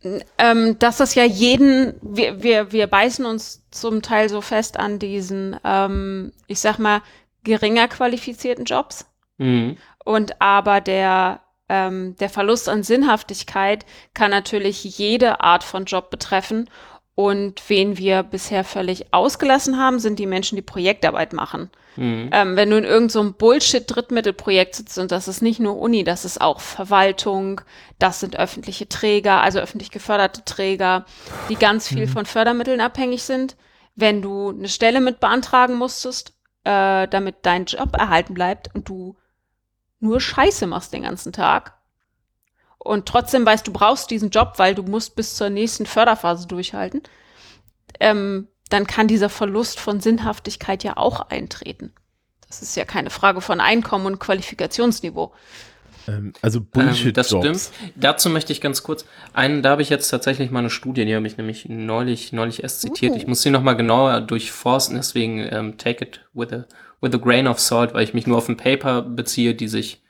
das, ähm, dass das ja jeden, wir, wir, wir beißen uns zum Teil so fest an diesen, ähm, ich sag mal, geringer qualifizierten Jobs. Mhm. Und aber der, ähm, der Verlust an Sinnhaftigkeit kann natürlich jede Art von Job betreffen. Und wen wir bisher völlig ausgelassen haben, sind die Menschen, die Projektarbeit machen. Mhm. Ähm, wenn du in irgendeinem so Bullshit-Drittmittelprojekt sitzt und das ist nicht nur Uni, das ist auch Verwaltung, das sind öffentliche Träger, also öffentlich geförderte Träger, die ganz viel von Fördermitteln abhängig sind. Wenn du eine Stelle mit beantragen musstest, äh, damit dein Job erhalten bleibt und du nur Scheiße machst den ganzen Tag und trotzdem weißt, du brauchst diesen Job, weil du musst bis zur nächsten Förderphase durchhalten, ähm, dann kann dieser Verlust von Sinnhaftigkeit ja auch eintreten. Das ist ja keine Frage von Einkommen und Qualifikationsniveau. Ähm, also Ähm, Bullshit-Jobs. das stimmt. Dazu möchte ich ganz kurz, einen, da habe ich jetzt tatsächlich mal eine Studie, die habe ich nämlich neulich, neulich erst zitiert. Ich muss sie nochmal genauer durchforsten, deswegen ähm, take it with a, with a grain of salt, weil ich mich nur auf ein Paper beziehe, die sich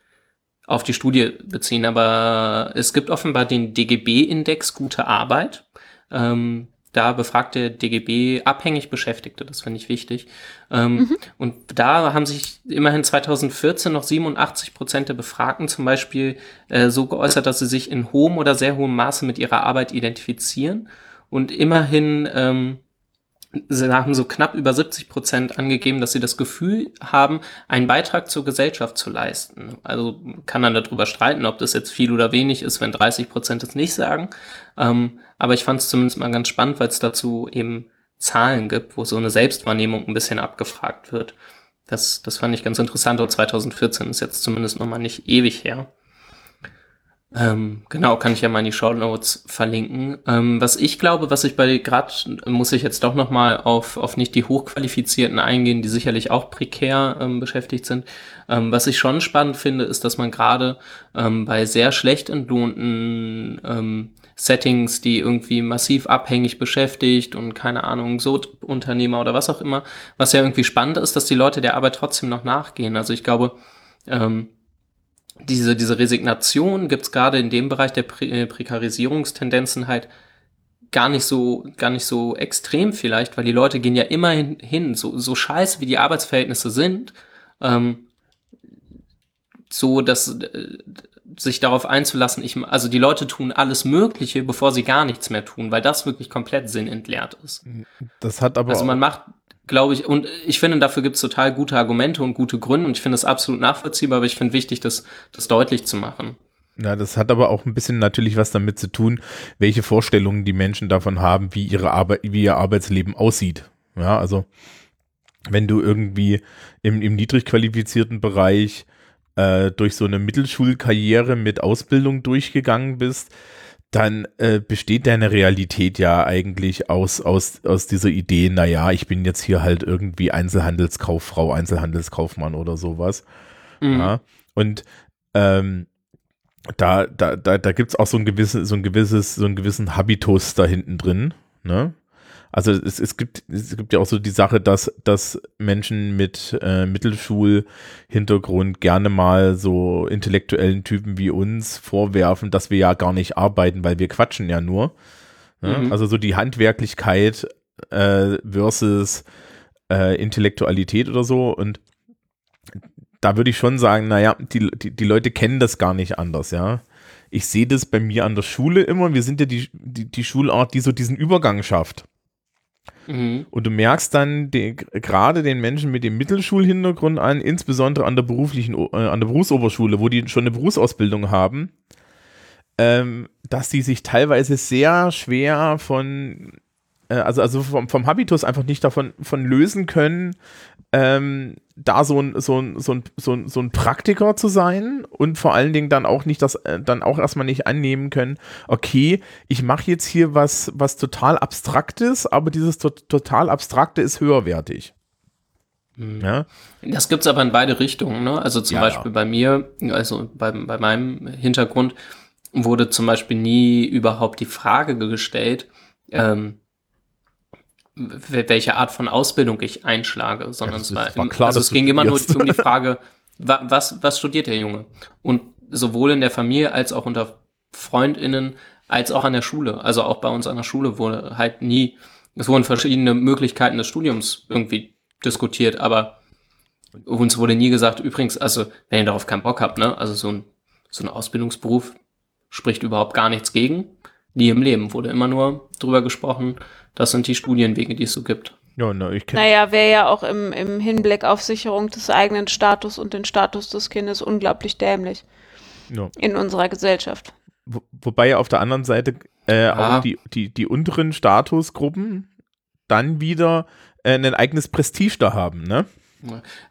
auf die Studie beziehen. Aber es gibt offenbar den DGB-Index Gute Arbeit. Ähm, da befragt der DGB abhängig Beschäftigte, das finde ich wichtig. Ähm, Und da haben sich immerhin 2014 noch 87 Prozent der Befragten zum Beispiel äh, so geäußert, dass sie sich in hohem oder sehr hohem Maße mit ihrer Arbeit identifizieren. Und immerhin ähm, sie haben so knapp über 70 Prozent angegeben, dass sie das Gefühl haben, einen Beitrag zur Gesellschaft zu leisten. Also man kann dann darüber streiten, ob das jetzt viel oder wenig ist, wenn 30 Prozent es nicht sagen. Ähm, aber ich fand es zumindest mal ganz spannend, weil es dazu eben Zahlen gibt, wo so eine Selbstwahrnehmung ein bisschen abgefragt wird. Das, das fand ich ganz interessant. Und 2014 ist jetzt zumindest noch mal nicht ewig her. Ähm, genau, kann ich ja mal in die Show Notes verlinken. Ähm, was ich glaube, was ich bei gerade muss ich jetzt doch noch mal auf auf nicht die hochqualifizierten eingehen, die sicherlich auch prekär ähm, beschäftigt sind. Ähm, was ich schon spannend finde, ist, dass man gerade ähm, bei sehr schlecht entlohnten ähm, Settings, die irgendwie massiv abhängig beschäftigt und keine Ahnung, so Unternehmer oder was auch immer, was ja irgendwie spannend ist, dass die Leute der Arbeit trotzdem noch nachgehen. Also ich glaube, ähm, diese, diese Resignation gibt's gerade in dem Bereich der Pre äh, Prekarisierungstendenzen halt gar nicht so, gar nicht so extrem vielleicht, weil die Leute gehen ja immerhin hin, so, so scheiße wie die Arbeitsverhältnisse sind, ähm, so dass äh, sich darauf einzulassen, ich, also die Leute tun alles Mögliche, bevor sie gar nichts mehr tun, weil das wirklich komplett sinnentleert ist. Das hat aber Also man macht, glaube ich, und ich finde, dafür gibt es total gute Argumente und gute Gründe und ich finde das absolut nachvollziehbar, aber ich finde wichtig, das, das deutlich zu machen. ja, das hat aber auch ein bisschen natürlich was damit zu tun, welche Vorstellungen die Menschen davon haben, wie ihre Arbeit, wie ihr Arbeitsleben aussieht. Ja, also wenn du irgendwie im, im niedrig qualifizierten Bereich äh, durch so eine Mittelschulkarriere mit Ausbildung durchgegangen bist, dann äh, besteht deine Realität ja eigentlich aus, aus, aus dieser Idee, naja, ich bin jetzt hier halt irgendwie Einzelhandelskauffrau, Einzelhandelskaufmann oder sowas. Mhm. Ja. Und ähm, da, da, da, da gibt es auch so ein gewisses, so ein gewisses, so einen gewissen Habitus da hinten drin. Ne? Also es, es gibt, es gibt ja auch so die Sache, dass, dass Menschen mit äh, Mittelschulhintergrund gerne mal so intellektuellen Typen wie uns vorwerfen, dass wir ja gar nicht arbeiten, weil wir quatschen ja nur. Ne? Mhm. Also so die Handwerklichkeit äh, versus äh, Intellektualität oder so und da würde ich schon sagen, naja, die, die, die Leute kennen das gar nicht anders, ja. Ich sehe das bei mir an der Schule immer, wir sind ja die, die, die Schulart, die so diesen Übergang schafft. Mhm. Und du merkst dann die- gerade den Menschen mit dem Mittelschulhintergrund an, insbesondere an der beruflichen, äh, an der Berufsoberschule, wo die schon eine Berufsausbildung haben, ähm, dass die sich teilweise sehr schwer von, also, also vom, vom Habitus einfach nicht davon von lösen können, ähm, da so ein, so, ein, so, ein, so, ein, so ein Praktiker zu sein und vor allen Dingen dann auch nicht das, äh, dann auch erstmal nicht annehmen können, okay, ich mache jetzt hier was, was total Abstraktes, aber dieses to total Abstrakte ist höherwertig. Ja, Das gibt's aber in beide Richtungen. Ne? Also zum Ja, Beispiel bei mir, also bei, bei meinem Hintergrund, wurde zum Beispiel nie überhaupt die Frage gestellt, ähm, welche Art von Ausbildung ich einschlage, sondern das es war, war im- klar, also es ging immer nur um die Frage, wa, was, was studiert der Junge? Und sowohl in der Familie als auch unter FreundInnen als auch an der Schule. Also auch bei uns an der Schule wurde halt nie, es wurden verschiedene Möglichkeiten des Studiums irgendwie diskutiert, aber uns wurde nie gesagt, übrigens, also wenn ihr darauf keinen Bock habt, ne, also so ein, so ein Ausbildungsberuf spricht überhaupt gar nichts gegen. Nie im Leben wurde immer nur drüber gesprochen, das sind die Studienwege, die es so gibt. ja na, ich kenne Naja, wäre ja auch im, im Hinblick auf Sicherung des eigenen Status und den Status des Kindes unglaublich dämlich ja. in unserer Gesellschaft. Wo, wobei auf der anderen Seite äh, Ja. auch die, die, die unteren Statusgruppen dann wieder äh, ein eigenes Prestige da haben, ne?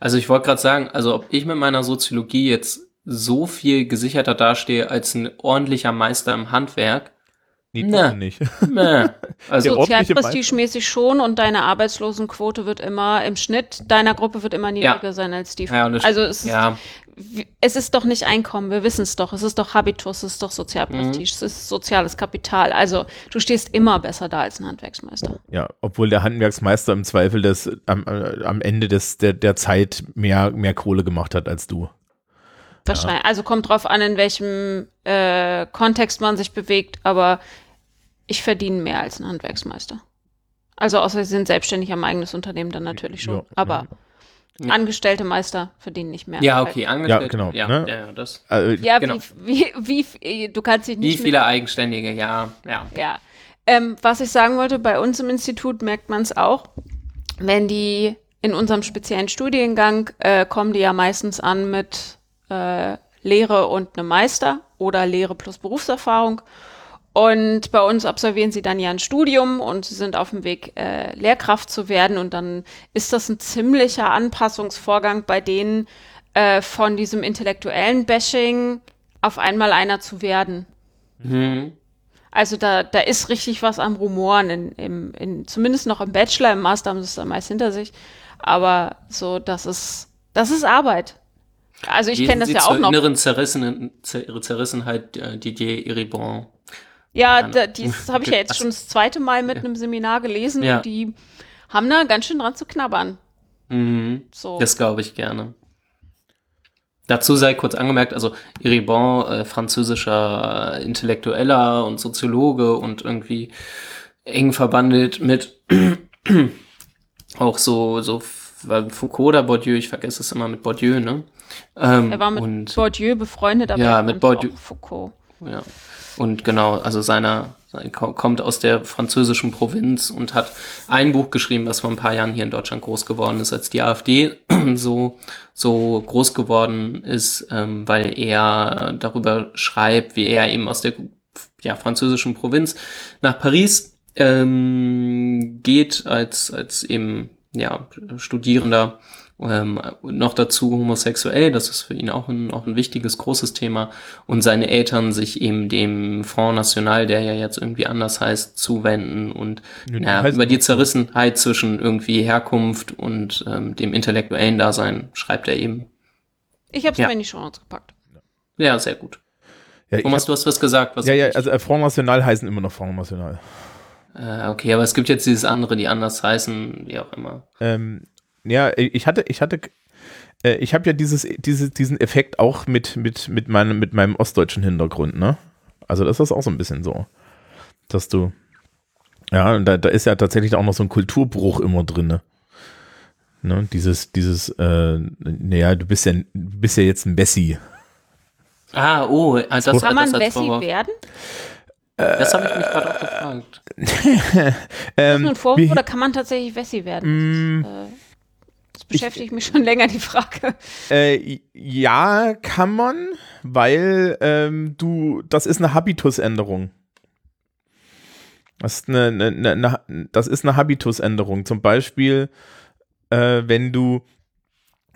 Also ich wollte gerade sagen, also ob ich mit meiner Soziologie jetzt so viel gesicherter dastehe als ein ordentlicher Meister im Handwerk, Nee, er nicht. meh. Also Sozialprestigemäßig schon und deine Arbeitslosenquote wird immer im Schnitt deiner Gruppe wird immer niedriger sein als die. ja, und das, also es ist, ja, wie- es ist doch nicht Einkommen, wir wissen es doch. Es ist doch Habitus, es ist doch Sozialprestige, Mhm. es ist soziales Kapital. Also du stehst immer besser da als ein Handwerksmeister. Ja, obwohl der Handwerksmeister im Zweifel das am, äh, am Ende des, der, der Zeit mehr, mehr Kohle gemacht hat als du. Wahrscheinlich. Also kommt drauf an, in welchem äh, Kontext man sich bewegt, aber ich verdiene mehr als ein Handwerksmeister. Also außer sie sind selbstständig am eigenes Unternehmen dann natürlich schon. Ja, aber Ja. angestellte Meister verdienen nicht mehr. ja, okay, angestellt. genau, Ja, ne? ja, ja, das. Äh, Ja, Genau. wie, wie, wie, du kannst dich Wie nicht mit viele Eigenständige, ja, ja. Ja. Ähm, was ich sagen wollte, bei uns im Institut merkt man es auch, wenn die in unserem speziellen Studiengang äh, kommen die ja meistens an mit äh, Lehre und einem Meister oder Lehre plus Berufserfahrung. Und bei uns absolvieren sie dann ja ein Studium und sie sind auf dem Weg, äh, Lehrkraft zu werden. Und dann ist das ein ziemlicher Anpassungsvorgang bei denen, äh, von diesem intellektuellen Bashing auf einmal einer zu werden. Mhm. Also da, da ist richtig was am Rumoren, in, im, in, zumindest noch im Bachelor, im Master haben sie es dann meist hinter sich. Aber so, das ist, das ist Arbeit. Also ich kenne das Sie ja auch noch. inneren Zerrissen, Zer Zerrissenheit äh, Didier Eribon. Ja, da, dies habe ich ja jetzt schon das zweite Mal mit einem Seminar gelesen Ja. und die haben da ganz schön dran zu knabbern. Mhm. So. Das glaube ich gerne. Dazu sei kurz angemerkt, also Eribon, äh, französischer äh, Intellektueller und Soziologe und irgendwie eng verbandelt mit auch so, so Foucault oder Bourdieu, ich vergesse es immer mit Bourdieu, ne? Ähm, er war mit und, Bourdieu befreundet, aber Ja, mit Bourdieu. Foucault. Ja. Und genau, also seiner, sein, ko- kommt aus der französischen Provinz und hat ein Buch geschrieben, was vor ein paar Jahren hier in Deutschland groß geworden ist, als die AfD so, so groß geworden ist, ähm, weil er darüber schreibt, wie er eben aus der ja, französischen Provinz nach Paris ähm, geht als, als eben ja, Studierender ähm, noch dazu homosexuell, das ist für ihn auch ein, auch ein wichtiges, großes Thema. Und seine Eltern sich eben dem Front National, der ja jetzt irgendwie anders heißt, zuwenden und Ja, heißen über die. Zerrissenheit zwischen irgendwie Herkunft und ähm, dem intellektuellen Dasein schreibt er eben. Ich habe es Ja. mir in die Show Notes gepackt. Ja, sehr gut. ja, Thomas, hab, du hast was gesagt. Was ja, ja, also äh, Front National heißen immer noch Front National. äh, okay, aber es gibt jetzt dieses andere, die anders heißen, wie auch immer. Ähm, ja, ich hatte, ich hatte, äh, ich habe ja dieses, diese, diesen Effekt auch mit, mit, mit, meinem, mit meinem ostdeutschen Hintergrund, ne? Also das ist auch so ein bisschen so, dass du, ja, und da, da ist ja tatsächlich auch noch so ein Kulturbruch immer drin, ne? ne? Dieses, dieses, äh, naja, du bist ja, du bist ja jetzt ein Bessie. Ah, oh, ah, das. Kann man das Bessie Vorwurf. werden? Das habe ich mich gerade auch gefragt. Ähm, Nur ein Vorwurf oder kann man tatsächlich Wessi werden? Mm, Das, ist, äh, das beschäftigt mich schon länger, die Frage. Äh, ja, kann man, weil ähm, du, das ist eine Habitusänderung. Das ist eine, eine, eine, das ist eine Habitusänderung. Zum Beispiel, äh, wenn du,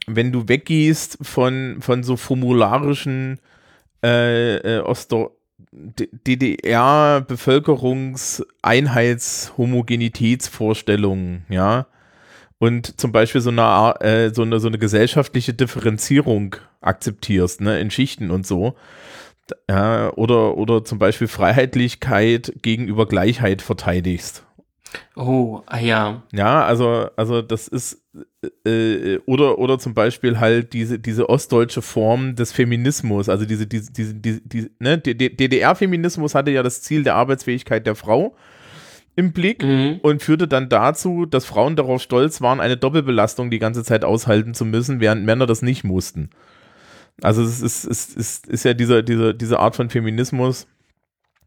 wenn du weggehst von, von so formularischen äh, äh, Osto DDR-Bevölkerungseinheitshomogenitätsvorstellungen, ja, und zum Beispiel so eine, äh, so eine, so eine gesellschaftliche Differenzierung akzeptierst, ne, in Schichten und so. Ja, oder, oder zum Beispiel Freiheitlichkeit gegenüber Gleichheit verteidigst. Oh, ah ja. Ja, also, also das ist, äh, oder, oder zum Beispiel halt diese, diese ostdeutsche Form des Feminismus, also diese, diese, diese, diese, diese ne, DDR-Feminismus hatte ja das Ziel der Arbeitsfähigkeit der Frau im Blick Mhm. und führte dann dazu, dass Frauen darauf stolz waren, eine Doppelbelastung die ganze Zeit aushalten zu müssen, während Männer das nicht mussten. Also es ist, es ist, ist ja diese, diese, diese Art von Feminismus,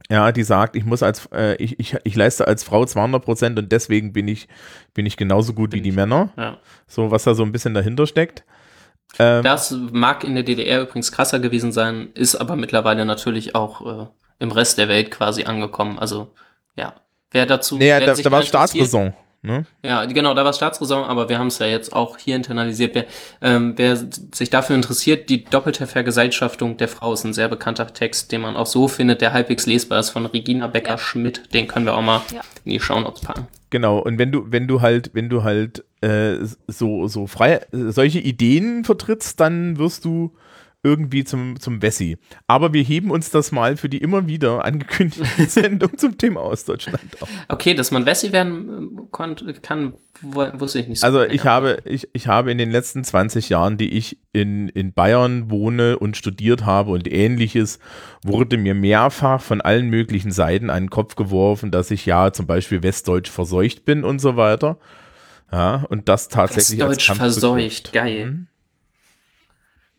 ja, die sagt, ich muss als, äh, ich, ich, ich leiste als Frau 200 Prozent und deswegen bin ich, bin ich genauso gut wie Bin die ich- Männer. Ja. So, was da so ein bisschen dahinter steckt. Ähm, Das mag in der DDR übrigens krasser gewesen sein, ist aber mittlerweile natürlich auch äh, im Rest der Welt quasi angekommen. Also, ja. Wer dazu. naja, wer da, da war Staatsräson. Ne? Ja, genau, da war Staatsräson, aber wir haben es ja jetzt auch hier internalisiert. Wer, ähm, wer sich dafür interessiert, die doppelte Vergesellschaftung der Frau ist ein sehr bekannter Text, den man auch so findet, der halbwegs lesbar ist von Regina Becker-Schmidt. Den können wir auch mal Ja. in die Shownotes packen. Genau, und wenn du, wenn du halt, wenn du halt äh, so, so frei, solche Ideen vertrittst, dann wirst du irgendwie zum, zum Wessi. Aber wir heben uns das mal für die immer wieder angekündigte Sendung zum Thema Ostdeutschland auf. Okay, dass man Wessi werden äh, konnte, kann, wu- wusste ich nicht so. Also genau. ich habe, ich, ich habe in den letzten 20 Jahren, die ich in, in Bayern wohne und studiert habe und ähnliches, wurde mir mehrfach von allen möglichen Seiten an den Kopf geworfen, dass ich ja zum Beispiel westdeutsch verseucht bin und so weiter. Ja, und das tatsächlich als Westdeutsch Kampf verseucht, geil. Mhm.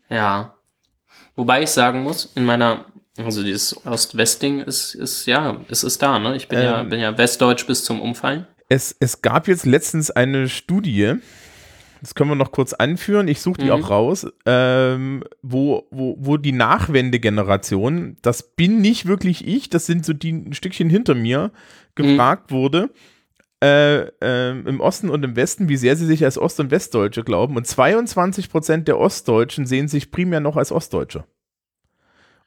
Ja. Wobei ich sagen muss, in meiner, also dieses Ost-West-Ding ist, ist, ja, es ist da, ne? Ich bin ja, Ähm. bin ja Westdeutsch bis zum Umfallen. Es, es gab jetzt letztens eine Studie, das können wir noch kurz anführen, ich suche die Mhm. auch raus, ähm, wo, wo, wo die Nachwendegeneration, das bin nicht wirklich ich, das sind so die ein Stückchen hinter mir, gefragt wurde, äh, ähm, im Osten und im Westen, wie sehr sie sich als Ost- und Westdeutsche glauben. Und 22 Prozent der Ostdeutschen sehen sich primär noch als Ostdeutsche.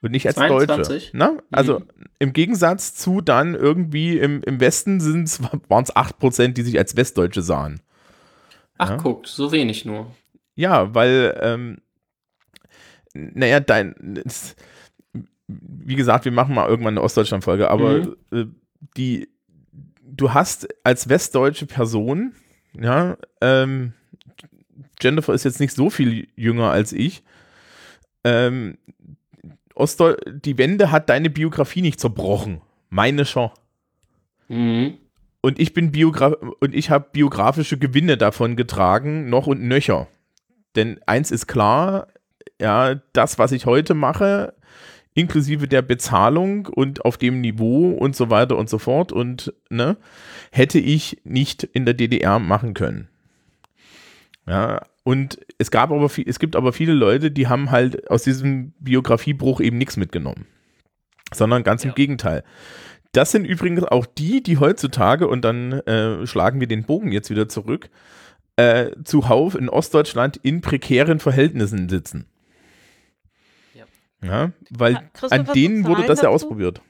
Und nicht als 22? Deutsche. Na? Also Mhm. im Gegensatz zu dann irgendwie im, im Westen waren es 8 Prozent, die sich als Westdeutsche sahen. Ach, Ja. guckt, so wenig nur. Ja, weil, ähm, naja, dein, es- wie gesagt, wir machen mal irgendwann eine Ostdeutschland-Folge, aber Mhm. äh, die, du hast als westdeutsche Person, ja, ähm, Jennifer ist jetzt nicht so viel jünger als ich, ähm, Ostdeu die Wende hat deine Biografie nicht zerbrochen, meine schon. Mhm. Und ich bin Biogra und ich habe biografische Gewinne davon getragen, noch und nöcher. Denn eins ist klar, ja, das, was ich heute mache, inklusive der Bezahlung und auf dem Niveau und so weiter und so fort und ne, hätte ich nicht in der DDR machen können. Ja, und es gab aber viel, es gibt aber viele Leute, die haben halt aus diesem Biografiebruch eben nichts mitgenommen. Sondern ganz im Ja. Gegenteil. Das sind übrigens auch die, die heutzutage, und dann äh, schlagen wir den Bogen jetzt wieder zurück, äh, zuhauf in Ostdeutschland in prekären Verhältnissen sitzen. Ja. Weil an du denen wurde das ja ausprobiert.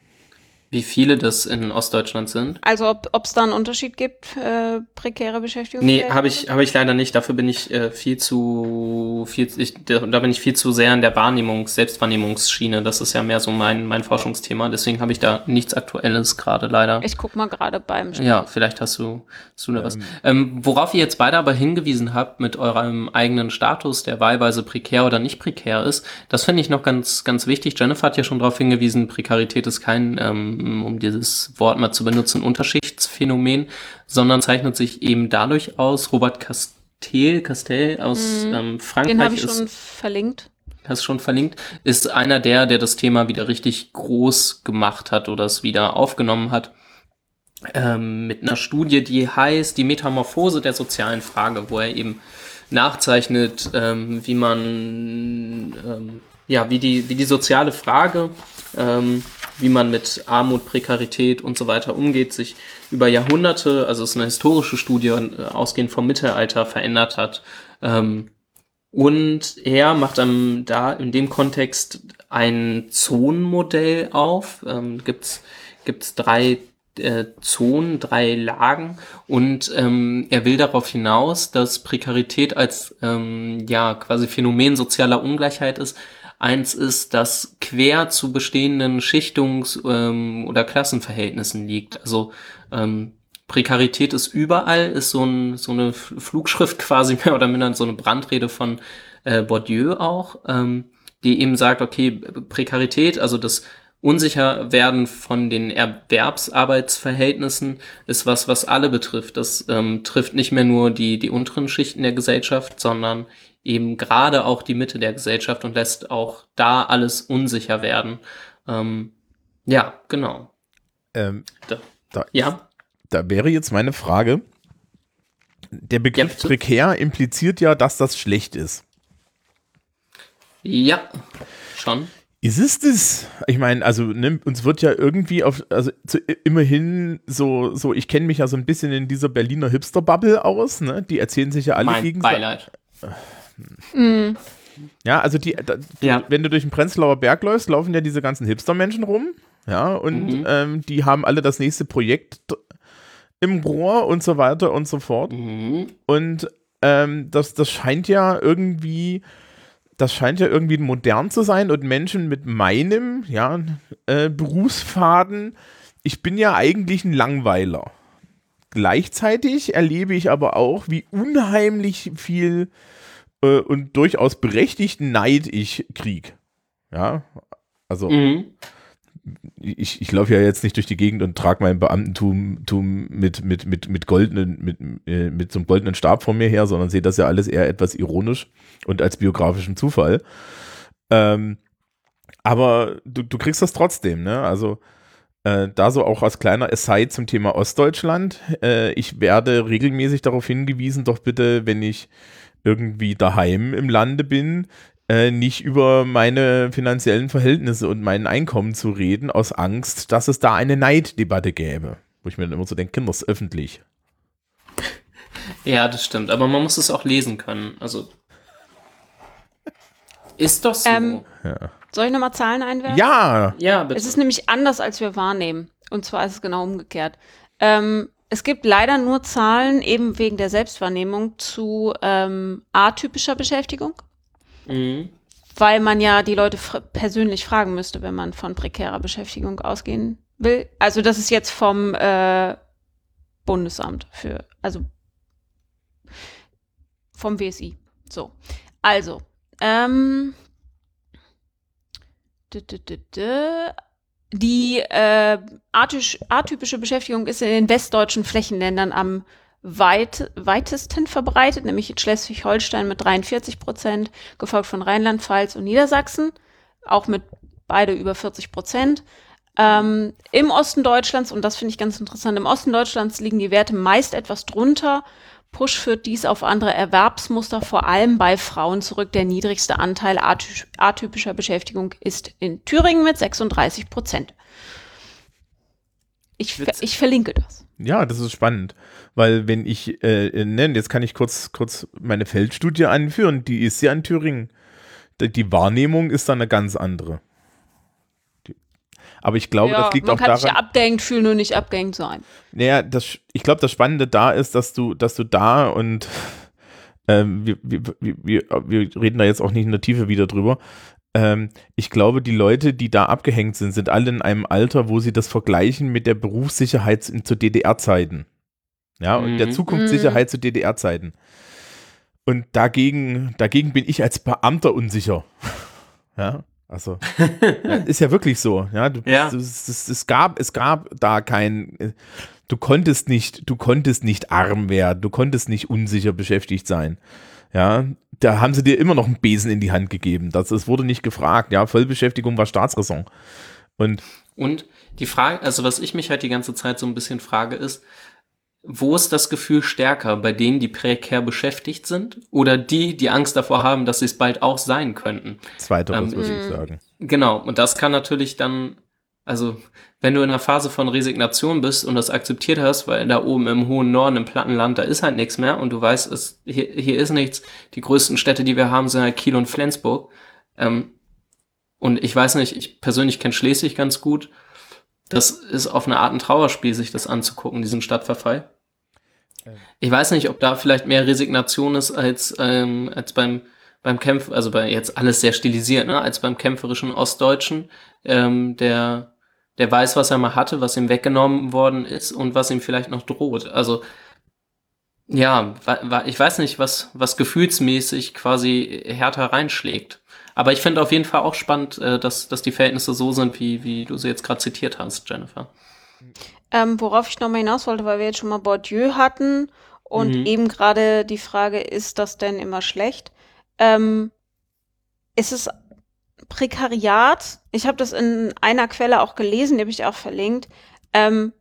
Wie viele das in Ostdeutschland sind? Also ob es da einen Unterschied gibt, äh, prekäre Beschäftigung? Nee, habe ich, habe ich leider nicht. Dafür bin ich äh, viel zu, viel, ich, da bin ich viel zu sehr in der Wahrnehmungs-, Selbstwahrnehmungsschiene. Das ist ja mehr so mein, mein Forschungsthema. Deswegen habe ich da nichts Aktuelles gerade leider. Ich guck mal gerade beim Ja, vielleicht hast du, hast du da was. Ähm, worauf ihr jetzt beide aber hingewiesen habt mit eurem eigenen Status, der wahlweise prekär oder nicht prekär ist, das finde ich noch ganz, ganz wichtig. Jennifer hat ja schon darauf hingewiesen, Prekarität ist kein, ähm, um dieses Wort mal zu benutzen, Unterschichtsphänomen, sondern zeichnet sich eben dadurch aus, Robert Castell, Castell aus ähm, Den habe Frankreich ich ist schon verlinkt. hast schon verlinkt, ist einer der, der das Thema wieder richtig groß gemacht hat oder es wieder aufgenommen hat. Ähm, mit einer Studie, die heißt Die Metamorphose der sozialen Frage, wo er eben nachzeichnet, ähm, wie man, ähm, ja, wie die, wie die soziale Frage, ähm, wie man mit Armut, Prekarität und so weiter umgeht, sich über Jahrhunderte, also es ist eine historische Studie, äh, ausgehend vom Mittelalter, verändert hat. Ähm, und er macht dann da in dem Kontext ein Zonenmodell auf. Ähm, gibt's gibt's drei äh, Zonen, drei Lagen und ähm, er will darauf hinaus, dass Prekarität als ähm, ja quasi Phänomen sozialer Ungleichheit ist. Eins ist, das quer zu bestehenden Schichtungs- ähm, oder Klassenverhältnissen liegt. Also ähm, Prekarität ist überall, ist so, ein, so eine Flugschrift quasi mehr oder minder so eine Brandrede von äh, Bourdieu auch, ähm, die eben sagt, okay, Prekarität, also das unsicher werden von den Erwerbsarbeitsverhältnissen ist was, was alle betrifft. Das ähm, trifft nicht mehr nur die, die unteren Schichten der Gesellschaft, sondern eben gerade auch die Mitte der Gesellschaft und lässt auch da alles unsicher werden. Ähm, ja, genau. Ähm, Da, da, ja, da wäre jetzt meine Frage. Der Begriff bitte. prekär impliziert ja, dass das schlecht ist. ja, schon. Ist es das? Ich meine, also ne, uns wird ja irgendwie auf, also zu, immerhin so, so ich kenne mich ja so ein bisschen in dieser Berliner Hipster-Bubble aus, ne? Die erzählen sich ja alle Mein gegenseitig. Beileid. Mhm. Ja, also die, da, Ja. wenn du durch den Prenzlauer Berg läufst, laufen ja diese ganzen Hipster-Menschen rum. Ja, und Mhm. ähm, die haben alle das nächste Projekt im Rohr und so weiter und so fort. Mhm. Und ähm, das, das scheint ja irgendwie, das scheint ja irgendwie modern zu sein und Menschen mit meinem, ja, äh, Berufsfaden, ich bin ja eigentlich ein Langweiler. Gleichzeitig erlebe ich aber auch, wie unheimlich viel äh, und durchaus berechtigten Neid ich krieg. Ja, also Mhm. ich, ich laufe ja jetzt nicht durch die Gegend und trage mein Beamtentum Tum mit, mit, mit, mit goldenen, mit, äh, mit so einem goldenen Stab vor mir her, sondern sehe das ja alles eher etwas ironisch und als biografischen Zufall. Ähm, aber du, du kriegst das trotzdem, ne? Also äh, da so auch als kleiner Aside zum Thema Ostdeutschland. Äh, ich werde regelmäßig darauf hingewiesen, doch bitte, wenn ich irgendwie daheim im Lande bin, äh, nicht über meine finanziellen Verhältnisse und mein Einkommen zu reden, aus Angst, dass es da eine Neiddebatte gäbe. Wo ich mir dann immer so denke, Kinder, das ist öffentlich. Ja, das stimmt. Aber man muss es auch lesen können. Also. Ist doch so. Ähm, Soll ich nochmal Zahlen einwerfen? Ja, ja, bitte. Es ist nämlich anders, als wir wahrnehmen. Und zwar ist es genau umgekehrt. Ähm, es gibt leider nur Zahlen, eben wegen der Selbstwahrnehmung, zu ähm, atypischer Beschäftigung, Mhm. weil man ja die Leute fr persönlich fragen müsste, wenn man von prekärer Beschäftigung ausgehen will. Also das ist jetzt vom äh, Bundesamt für, also vom WSI. So, also, ähm. Die äh, atypisch, atypische Beschäftigung ist in den westdeutschen Flächenländern am weit, weitesten verbreitet, nämlich in Schleswig-Holstein mit 43 Prozent, gefolgt von Rheinland-Pfalz und Niedersachsen, auch mit beide über 40 Prozent. Ähm, Im Osten Deutschlands, und das finde ich ganz interessant, im Osten Deutschlands liegen die Werte meist etwas drunter. Push führt dies auf andere Erwerbsmuster, vor allem bei Frauen zurück. Der niedrigste Anteil aty atypischer Beschäftigung ist in Thüringen mit 36 Prozent. Ich, ver ich verlinke das. ja, das ist spannend. Weil wenn ich, äh, ne, jetzt kann ich kurz, kurz meine Feldstudie anführen, die ist ja in Thüringen. Die, die Wahrnehmung ist dann eine ganz andere. Aber ich glaube, das liegt man auch kann sich daran. ja abgehängt fühlen und nicht abgehängt sein. Naja, das, ich glaube, das Spannende da ist, dass du, dass du da und ähm, wir, wir, wir, wir reden da jetzt auch nicht in der Tiefe wieder drüber. Ähm, ich glaube, die Leute, die da abgehängt sind, sind alle in einem Alter, wo sie das vergleichen mit der Berufssicherheit zu DDR-Zeiten. Ja, und der Mhm. Zukunftssicherheit zu DDR-Zeiten. Und dagegen, dagegen bin ich als Beamter unsicher. Ja, also ist ja wirklich so. Ja, du, Ja. es, es, es gab, es gab da kein, äh, du konntest nicht, du konntest nicht arm werden, du konntest nicht unsicher beschäftigt sein. Ja, da haben sie dir immer noch einen Besen in die Hand gegeben. Das, das wurde nicht gefragt. Ja, Vollbeschäftigung war Staatsräson. Und Und die Frage, also was ich mich halt die ganze Zeit so ein bisschen frage, ist, wo ist das Gefühl stärker? Bei denen, die prekär beschäftigt sind oder die, die Angst davor haben, dass sie es bald auch sein könnten? zweiteres Ähm, würde ich sagen. Genau, und das kann natürlich dann, also wenn du in einer Phase von Resignation bist und das akzeptiert hast, weil da oben im hohen Norden, im Plattenland, da ist halt nichts mehr und du weißt, es, hier, hier ist nichts. Die größten Städte, die wir haben, sind halt Kiel und Flensburg. Ähm, und ich weiß nicht, ich persönlich kenne Schleswig ganz gut. Das ist auf eine Art ein Trauerspiel, sich das anzugucken, diesen Stadtverfall. Ich weiß nicht, ob da vielleicht mehr Resignation ist als, ähm, als beim, beim Kämpf, also bei jetzt alles sehr stilisiert, ne, als beim kämpferischen Ostdeutschen, ähm, der, der weiß, was er mal hatte, was ihm weggenommen worden ist und was ihm vielleicht noch droht. Also, ja, ich weiß nicht, was, was gefühlsmäßig quasi härter reinschlägt. Aber ich finde auf jeden Fall auch spannend, äh, dass, dass die Verhältnisse so sind, wie, wie du sie jetzt gerade zitiert hast, Jennifer. Ähm, worauf ich nochmal hinaus wollte, weil wir jetzt schon mal Bourdieu hatten und Mhm. eben gerade die Frage, ist das denn immer schlecht? Ähm, ist es Prekariat? Ich habe das in einer Quelle auch gelesen, die habe ich auch verlinkt. Ähm,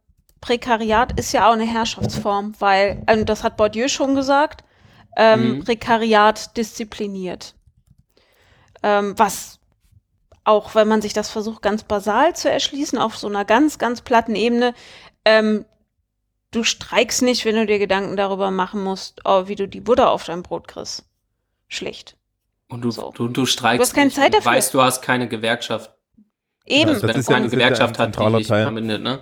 Prekariat ist ja auch eine Herrschaftsform, weil, ähm, das hat Bourdieu schon gesagt, ähm, Mhm. Prekariat diszipliniert. Ähm, was auch wenn man sich das versucht, ganz basal zu erschließen, auf so einer ganz, ganz platten Ebene, ähm, du streikst nicht, wenn du dir Gedanken darüber machen musst, oh, wie du die Butter auf dein Brot kriegst. Schlicht. Und du, So. du, du streikst. Du hast keine nicht. Zeit Du dafür. weißt, du hast keine Gewerkschaft. Eben. Das wenn ist du ja- keine ja Gewerkschaft hat, die dich verbindet, ne?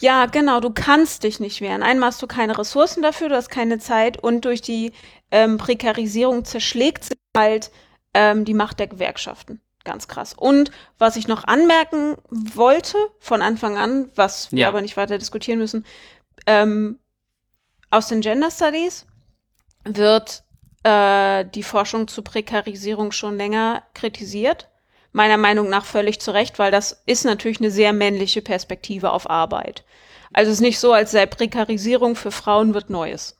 Ja, genau, du kannst dich nicht wehren. Einmal hast du keine Ressourcen dafür, du hast keine Zeit und durch die ähm, Prekarisierung zerschlägt sich halt ähm, die Macht der Gewerkschaften. Ganz krass. Und was ich noch anmerken wollte von Anfang an, was wir Ja. aber nicht weiter diskutieren müssen, ähm, aus den Gender Studies wird äh, die Forschung zu Prekarisierung schon länger kritisiert. Meiner Meinung nach völlig zu Recht, weil das ist natürlich eine sehr männliche Perspektive auf Arbeit. Also es ist nicht so, als sei Prekarisierung für Frauen wird Neues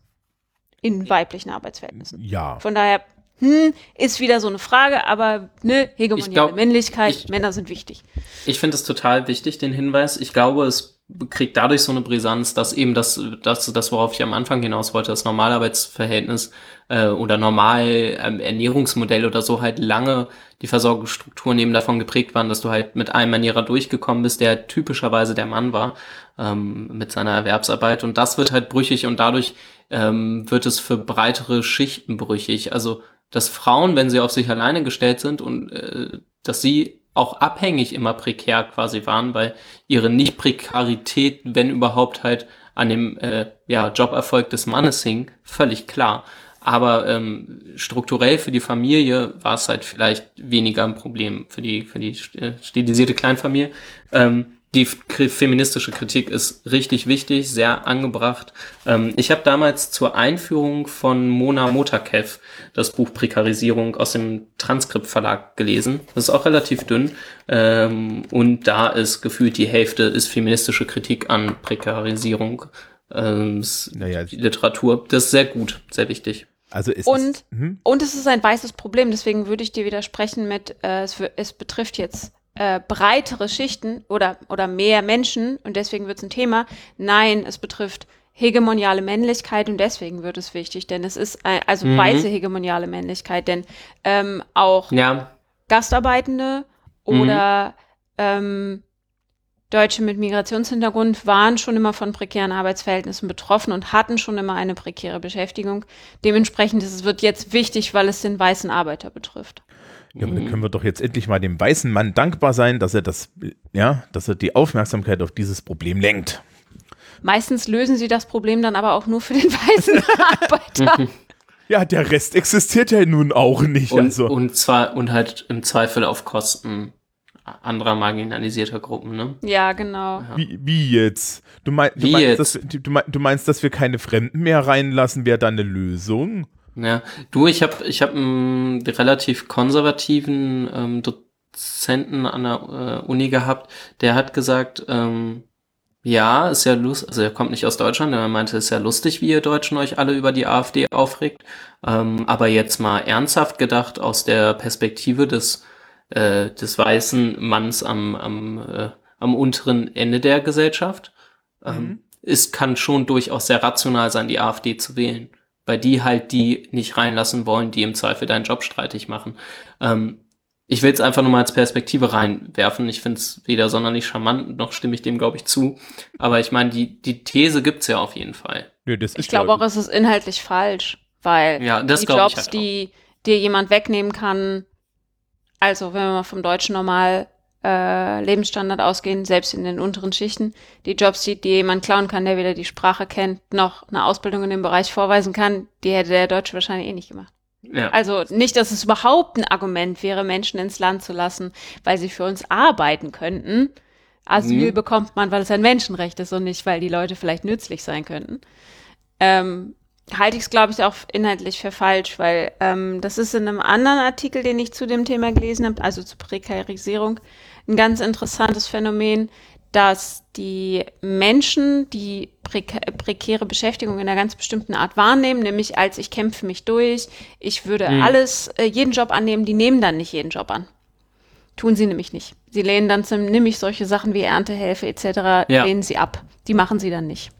in weiblichen Arbeitsverhältnissen. Ja. Von daher, hm, ist wieder so eine Frage, aber ne, hegemoniale glaub, Männlichkeit, ich- Männer sind wichtig. Ich finde es total wichtig, den Hinweis. Ich glaube, es kriegt dadurch so eine Brisanz, dass eben das, das, das worauf ich am Anfang hinaus wollte, das Normalarbeitsverhältnis äh, oder normal ähm, Ernährungsmodell oder so halt lange die Versorgungsstrukturen eben davon geprägt waren, dass du halt mit einem Ernährer durchgekommen bist, der typischerweise der Mann war ähm, mit seiner Erwerbsarbeit. Und das wird halt brüchig und dadurch ähm, wird es für breitere Schichten brüchig. Also dass Frauen, wenn sie auf sich alleine gestellt sind und äh, dass sie auch abhängig immer prekär quasi waren, weil ihre Nicht-Prekarität, wenn überhaupt halt an dem äh, ja, Joberfolg des Mannes hing, völlig klar. Aber ähm, strukturell für die Familie war es halt vielleicht weniger ein Problem für die für die äh, stilisierte Kleinfamilie. Ähm, die feministische Kritik ist richtig wichtig, sehr angebracht. Ähm, ich habe damals zur Einführung von Mona Motakev das Buch Prekarisierung aus dem Transkript Verlag gelesen. Das ist auch relativ dünn. Ähm, und da ist gefühlt die Hälfte ist feministische Kritik an Prekarisierung. Ähm, Naja, die Literatur. Das ist sehr gut, sehr wichtig. also es Und, ist, hm? und es ist ein weißes Problem, deswegen würde ich dir widersprechen mit, äh, es, es betrifft jetzt äh, breitere Schichten oder, oder mehr Menschen und deswegen wird es ein Thema. Nein, es betrifft hegemoniale Männlichkeit und deswegen wird es wichtig, denn es ist ein, also Mhm. weiße hegemoniale Männlichkeit, denn ähm, auch Ja, Gastarbeitende oder ähm, Deutsche mit Migrationshintergrund waren schon immer von prekären Arbeitsverhältnissen betroffen und hatten schon immer eine prekäre Beschäftigung. Dementsprechend ist es wird jetzt wichtig, weil es den weißen Arbeiter betrifft. Ja, aber dann können wir doch jetzt endlich mal dem weißen Mann dankbar sein, dass er das, ja, dass er die Aufmerksamkeit auf dieses Problem lenkt. Meistens lösen sie das Problem dann aber auch nur für den weißen Arbeiter. Ja, der Rest existiert ja nun auch nicht. und, also. und zwar und halt im Zweifel auf Kosten anderer marginalisierter Gruppen, ne? ja, genau. Wie, wie jetzt? Du, mein, du, Wie meinst, jetzt? Dass, wir- du, mein, du meinst, dass wir keine Fremden mehr reinlassen? Wäre da eine Lösung? Ja, du, ich habe ich hab einen relativ konservativen ähm, Dozenten an der äh, Uni gehabt, der hat gesagt, ähm, Ja, ist ja lustig, also er kommt nicht aus Deutschland, er meinte, es ist ja lustig, wie ihr Deutschen euch alle über die AfD aufregt. Ähm, aber jetzt mal ernsthaft gedacht, aus der Perspektive des, äh, des weißen Manns am, am, äh, am unteren Ende der Gesellschaft, ähm, Mhm. es kann schon durchaus sehr rational sein, die AfD zu wählen. Weil die halt die nicht reinlassen wollen, die im Zweifel deinen Job streitig machen. Ähm, ich will es einfach nur mal als Perspektive reinwerfen. Ich finde es weder sonderlich charmant, noch stimme ich dem, glaube ich, zu. Aber ich meine, die, die These gibt's ja auf jeden Fall. Das Ich glaube glaub auch, es ist inhaltlich falsch, weil Ja, das die Jobs, halt die dir jemand wegnehmen kann, also wenn wir mal vom deutschen Normal äh, Lebensstandard ausgehen, selbst in den unteren Schichten, die Jobs, die dir jemand klauen kann, der weder die Sprache kennt, noch eine Ausbildung in dem Bereich vorweisen kann, die hätte der Deutsche wahrscheinlich eh nicht gemacht. Ja. Also nicht, dass es überhaupt ein Argument wäre, Menschen ins Land zu lassen, weil sie für uns arbeiten könnten. Asyl Mhm. bekommt man, weil es ein Menschenrecht ist und nicht, weil die Leute vielleicht nützlich sein könnten. Ähm, halte ich es, glaube ich, auch inhaltlich für falsch, weil ähm, das ist in einem anderen Artikel, den ich zu dem Thema gelesen habe, also zur Prekarisierung, ein ganz interessantes Phänomen, dass die Menschen die preka prekäre Beschäftigung in einer ganz bestimmten Art wahrnehmen, nämlich als ich kämpfe mich durch, ich würde Mhm. alles, äh, jeden Job annehmen, die nehmen dann nicht jeden Job an. Tun sie nämlich nicht. Sie lehnen dann zum, nämlich solche Sachen wie Erntehelfe etc. Ja. lehnen sie ab. Die machen sie dann nicht.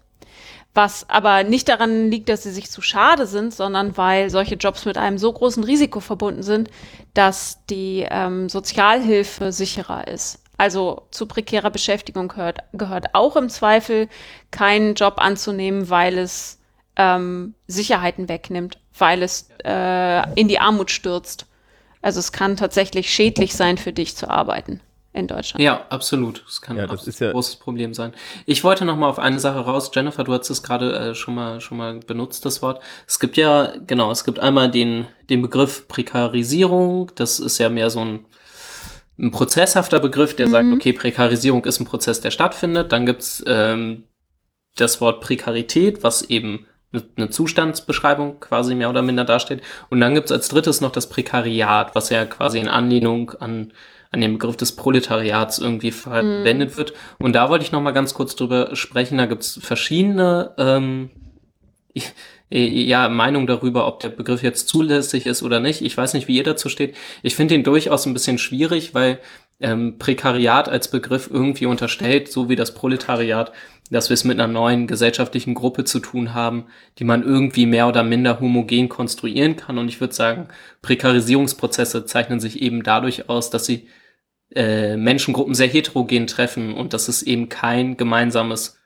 Was aber nicht daran liegt, dass sie sich zu schade sind, sondern weil solche Jobs mit einem so großen Risiko verbunden sind, dass die ähm, Sozialhilfe sicherer ist. Also zu prekärer Beschäftigung gehört, gehört auch im Zweifel keinen Job anzunehmen, weil es ähm, Sicherheiten wegnimmt, weil es äh, in die Armut stürzt. Also es kann tatsächlich schädlich sein für dich zu arbeiten in Deutschland. Ja, absolut. Das kann Ja, ein das ist ja- großes Problem sein. Ich wollte noch mal auf eine Sache raus. Jennifer, du hast es gerade äh, schon mal schon mal benutzt, das Wort. Es gibt ja, genau, es gibt einmal den, den Begriff Prekarisierung. Das ist ja mehr so ein, ein prozesshafter Begriff, der sagt, okay, Prekarisierung ist ein Prozess, der stattfindet. Dann gibt's ähm, das Wort Prekarität, was eben eine- Zustandsbeschreibung quasi mehr oder minder darstellt. Und dann gibt's als drittes noch das Prekariat, was ja quasi in Anlehnung an, an den Begriff des Proletariats irgendwie verwendet wird. Und da wollte ich noch mal ganz kurz drüber sprechen. Da gibt's verschiedene ähm, ja, Meinung darüber, ob der Begriff jetzt zulässig ist oder nicht. Ich weiß nicht, wie ihr dazu steht. Ich finde ihn durchaus ein bisschen schwierig, weil ähm, Prekariat als Begriff irgendwie unterstellt, so wie das Proletariat, dass wir es mit einer neuen gesellschaftlichen Gruppe zu tun haben, die man irgendwie mehr oder minder homogen konstruieren kann. Und ich würde sagen, Prekarisierungsprozesse zeichnen sich eben dadurch aus, dass sie äh, Menschengruppen sehr heterogen treffen und dass es eben kein gemeinsames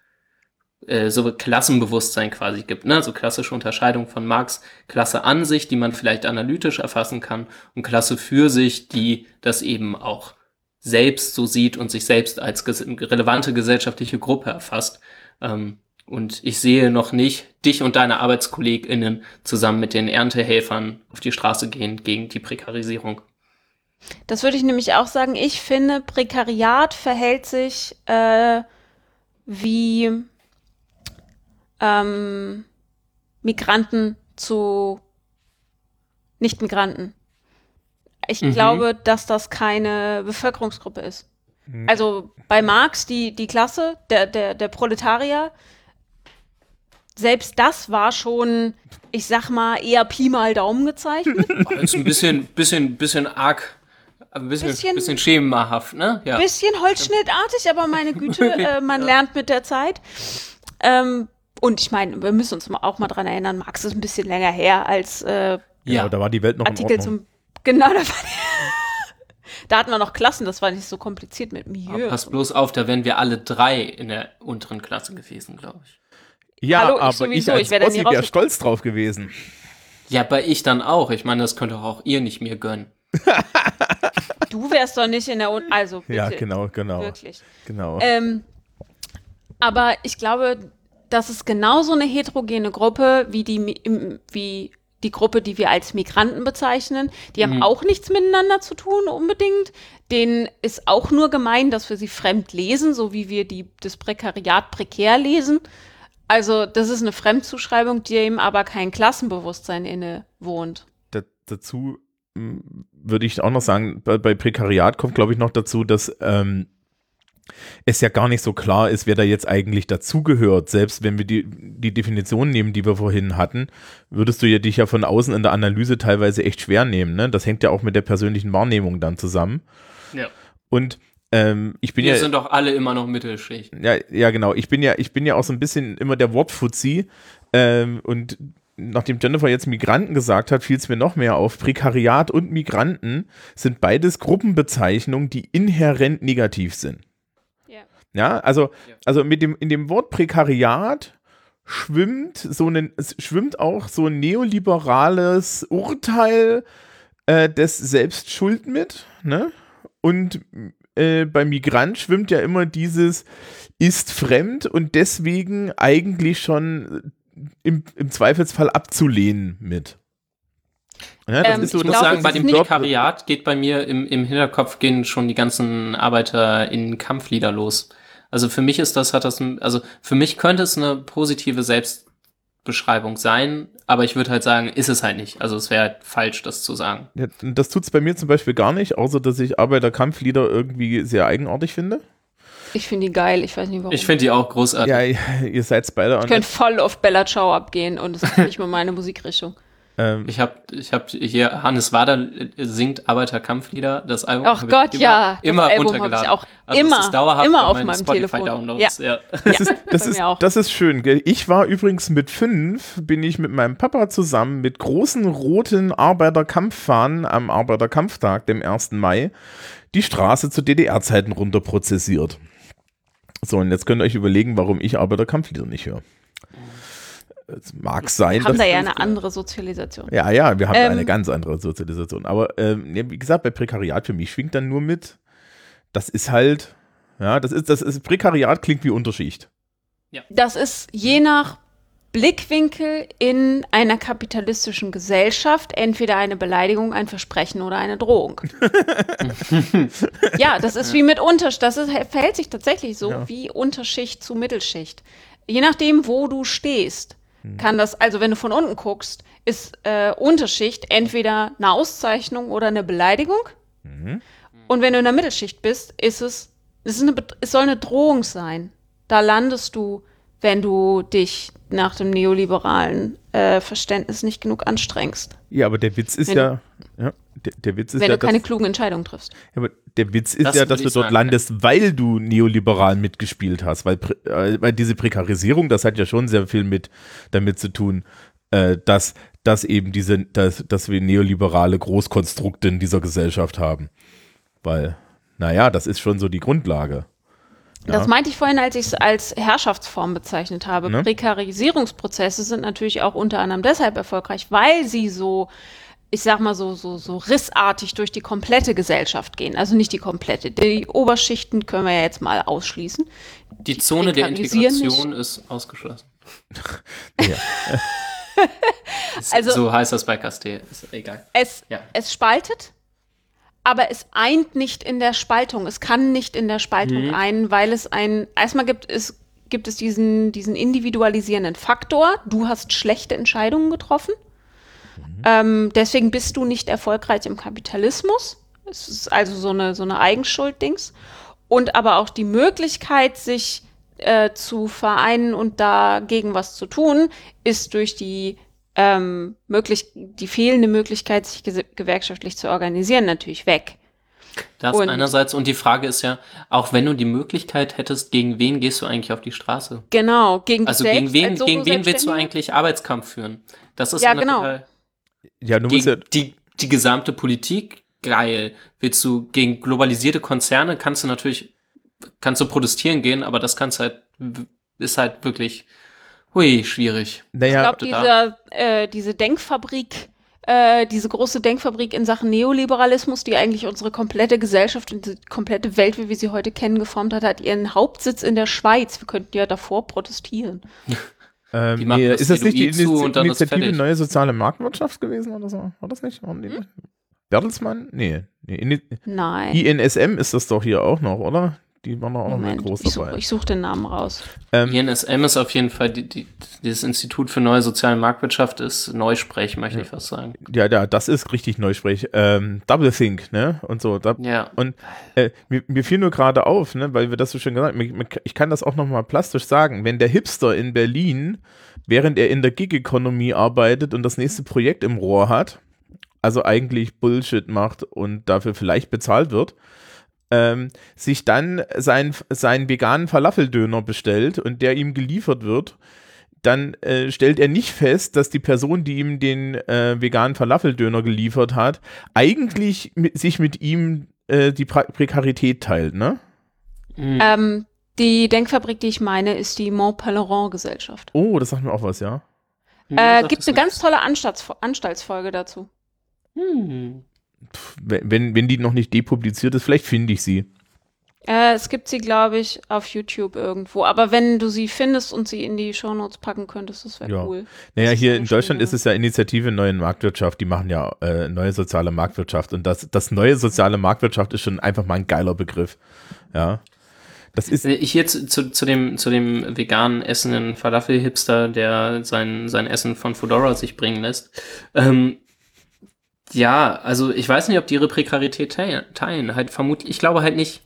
äh, so Klassenbewusstsein quasi gibt, ne? So klassische Unterscheidung von Marx, Klasse an sich, die man vielleicht analytisch erfassen kann, und Klasse für sich, die das eben auch selbst so sieht und sich selbst als ges relevante gesellschaftliche Gruppe erfasst. Ähm, und ich sehe noch nicht dich und deine ArbeitskollegInnen zusammen mit den Erntehelfern auf die Straße gehen gegen die Prekarisierung. Das würde ich nämlich auch sagen. Ich finde, Prekariat verhält sich äh, wie ähm, Migranten zu Nicht-Migranten. Ich Mhm. glaube, dass das keine Bevölkerungsgruppe ist. Also bei Marx, die, die Klasse, der, der, der Proletarier, selbst das war schon, ich sag mal, eher Pi mal Daumen gezeichnet. Ist ein bisschen, bisschen, bisschen arg, ein bisschen, Bisschen- bisschen, schemenhaft, ne? Ja. Bisschen holzschnittartig, aber meine Güte, äh, man lernt mit der Zeit. Ähm, und ich meine, wir müssen uns mal auch mal dran erinnern, Marx ist ein bisschen länger her als äh, Genau, da war die Welt noch Artikel zum. Genau, da, war da hatten wir noch Klassen, das war nicht so kompliziert mit Milieu. Pass bloß auf, da wären wir alle drei in der unteren Klasse gewesen, glaube ich. Ja, Hallo, ich aber sowieso, ich ich als Ossi wäre stolz drauf gewesen. Ja, bei ich dann auch. Ich meine, das könnt doch auch ihr nicht mir gönnen. Du wärst doch nicht in der. Un also, bitte. Ja, genau, genau. Wirklich. Genau. Ähm, aber ich glaube, das ist genauso eine heterogene Gruppe wie die, wie die Gruppe, die wir als Migranten bezeichnen. Die haben auch nichts miteinander zu tun unbedingt. Denen ist auch nur gemein, dass wir sie fremd lesen, so wie wir die, das Prekariat prekär lesen. Also das ist eine Fremdzuschreibung, die ihm aber kein Klassenbewusstsein inne wohnt. da, dazu würde ich auch noch sagen, bei, bei Prekariat kommt, glaube ich, noch dazu, dass ähm, es ja gar nicht so klar ist, wer da jetzt eigentlich dazugehört. Selbst wenn wir die, die Definition nehmen, die wir vorhin hatten, würdest du ja dich ja von außen in der Analyse teilweise echt schwer nehmen. Ne? Das hängt ja auch mit der persönlichen Wahrnehmung dann zusammen. Ja. Und ähm, ich bin Wir ja, sind doch alle immer noch Mittelschicht. ja, ja genau, ich bin ja, ich bin ja auch so ein bisschen immer der Wortfuzzi ähm, und nachdem Jennifer jetzt Migranten gesagt hat, fiel es mir noch mehr auf. Prekariat und Migranten sind beides Gruppenbezeichnungen, die inhärent negativ sind. Ja. Ja, also, also mit dem, in dem Wort Prekariat schwimmt so ein, schwimmt auch so ein neoliberales Urteil äh, des Selbstschuld mit, ne? Und äh, beim Migrant schwimmt ja immer dieses ist fremd und deswegen eigentlich schon im, im Zweifelsfall abzulehnen mit. Ja, Ähm, Ich muss glaub, sagen, bei dem Prekariat geht bei mir im, im Hinterkopf gehen schon die ganzen Arbeiter in Kampflieder los. Also für mich ist das, hat das, also für mich könnte es eine positive Selbstbeschreibung sein, aber ich würde halt sagen, ist es halt nicht. Also es wäre halt falsch, das zu sagen. Ja, das tut es bei mir zum Beispiel gar nicht, außer dass ich Arbeiterkampflieder irgendwie sehr eigenartig finde. Ich finde die geil, ich weiß nicht warum. Ich finde die auch großartig. Ja, ihr seid Spider ich könnte voll auf Bella Ciao abgehen und das ist nicht mal meine Musikrichtung. ähm, Ich habe ich hab hier, Hannes Wader singt Arbeiterkampflieder, das Album. Ach Gott, immer, ja, das Immer ich runtergeladen. auch also immer, es ist dauerhaft immer auf meinem Telefon. Spotify-Downloads, ja. Das ist, das, ist, das ist schön, gell? Ich war übrigens mit fünf, bin ich mit meinem Papa zusammen mit großen roten Arbeiterkampffahnen am Arbeiterkampftag, dem 1. Mai, die Straße zu DDR-Zeiten runterprozessiert. So, und jetzt könnt ihr euch überlegen, warum ich Arbeiterkampflieder nicht höre. Es mag sein, Wir haben da ja eine andere Sozialisation. ja, ja, wir haben Ähm, eine ganz andere Sozialisation. Aber ähm, ja, wie gesagt, bei Prekariat für mich schwingt dann nur mit, das ist halt, ja, das ist, das ist, Prekariat klingt wie Unterschicht. Das ist je nach Blickwinkel in einer kapitalistischen Gesellschaft entweder eine Beleidigung, ein Versprechen oder eine Drohung. ja, das ist wie mit Unterschicht. Das ist, verhält sich tatsächlich so Ja. wie Unterschicht zu Mittelschicht. Je nachdem, wo du stehst, kann das, also wenn du von unten guckst, ist äh, Unterschicht entweder eine Auszeichnung oder eine Beleidigung. Und wenn du in der Mittelschicht bist, ist es, es, ist eine, es soll eine Drohung sein. Da landest du, wenn du dich nach dem neoliberalen äh, Verständnis nicht genug anstrengst. Ja, aber der Witz ist Wenn ja, ja der, der Witz ist wenn ja, du keine dass, klugen Entscheidungen triffst. ja, aber der Witz ist Das ja, dass du dort sagen, landest, weil du neoliberal mitgespielt hast, weil, äh, weil diese Prekarisierung, das hat ja schon sehr viel mit damit zu tun, äh, dass, dass eben diese, dass, dass wir neoliberale Großkonstrukte in dieser Gesellschaft haben. Weil, naja, das ist schon so die Grundlage. Das meinte ich vorhin, als ich es als Herrschaftsform bezeichnet habe. Ne? Prekarisierungsprozesse sind natürlich auch unter anderem deshalb erfolgreich, weil sie so, ich sag mal so, so, so rissartig durch die komplette Gesellschaft gehen. Also nicht die komplette. Die Oberschichten können wir ja jetzt mal ausschließen. Die Zone der Integration ist ausgeschlossen. Ja. Also- so heißt das bei Castell. Ist egal. Es, Ja. es spaltet, aber es eint nicht in der Spaltung. Es kann nicht in der Spaltung Mhm. ein, weil es ein, erstmal gibt es, gibt es diesen, diesen individualisierenden Faktor. Du hast schlechte Entscheidungen getroffen. Ähm, deswegen bist du nicht erfolgreich im Kapitalismus. Es ist also so eine, so eine Eigenschuld-Dings. Und aber auch die Möglichkeit, sich äh, zu vereinen und dagegen was zu tun, ist durch die ähm, möglich die fehlende Möglichkeit, sich gewerkschaftlich zu organisieren, natürlich weg. Das Und- einerseits. Und die Frage ist ja, auch wenn du die Möglichkeit hättest, gegen wen gehst du eigentlich auf die Straße? Genau, gegen Also gegen wen, als gegen wen willst du eigentlich Arbeitskampf führen? Das ist Ja, genau. total- Ja, du musst ja, die, die gesamte Politik geil. Willst du gegen globalisierte Konzerne, kannst du natürlich, kannst du protestieren gehen, aber das kannst halt, ist halt wirklich, hui, schwierig. Ich naja, glaube, total. diese, äh, diese Denkfabrik, äh, diese große Denkfabrik in Sachen Neoliberalismus, die eigentlich unsere komplette Gesellschaft und die komplette Welt, wie wir sie heute kennen, geformt hat, hat ihren Hauptsitz in der Schweiz. Wir könnten ja davor protestieren. ähm, nee, das ist das nicht die Eloid zu Ini- und dann ist Initiative. Neue Soziale Marktwirtschaft gewesen oder so? War das nicht? Waren die nicht? Bertelsmann? Nee. nee Nein. INSM ist das doch hier auch noch, oder? Die waren auch noch mal Moment, groß ich suche dabei. such den Namen raus. Ähm, INSM ist auf jeden Fall, die, die, dieses Institut für neue soziale Marktwirtschaft ist Neusprech, möchte ich fast sagen. ja, ja, das ist richtig Neusprech. Ähm, Double Think, ne? Und so. Da, Ja. Und äh, mir, mir fiel nur gerade auf, ne, weil wir das so schön gesagt haben, ich kann das auch nochmal plastisch sagen, wenn der Hipster in Berlin, während er in der Gig-Economy arbeitet und das nächste Projekt im Rohr hat, also eigentlich Bullshit macht und dafür vielleicht bezahlt wird, ähm, sich dann seinen, seinen veganen Falafeldöner bestellt und der ihm geliefert wird, dann äh, stellt er nicht fest, dass die Person, die ihm den äh, veganen Falafeldöner geliefert hat, eigentlich mit, sich mit ihm äh, die pra Prekarität teilt, ne? Mhm. Ähm, die Denkfabrik, die ich meine, ist die Mont Pelerin Gesellschaft. Oh, das sagt mir auch was, ja. Äh, gibt es eine ganz tolle Anstalts Anstaltsfolge dazu. Hm. Wenn, wenn, die noch nicht depubliziert ist, vielleicht finde ich sie. Äh, es gibt sie, glaube ich, auf YouTube irgendwo. Aber wenn du sie findest und sie in die Shownotes packen könntest, das wäre Ja. cool. Naja, Das hier in Deutschland schöne- ist es ja Initiative Neue Marktwirtschaft, die machen ja äh, neue soziale Marktwirtschaft und das, das neue soziale Marktwirtschaft ist schon einfach mal ein geiler Begriff. Ja. Das ist, Ich Hier zu, zu, zu, dem, zu dem veganen essenden Falafel-Hipster, der sein, sein Essen von Fedora sich bringen lässt. Ähm, ja, also ich weiß nicht, ob die ihre Prekarität teilen. Halt vermutlich, ich glaube halt nicht.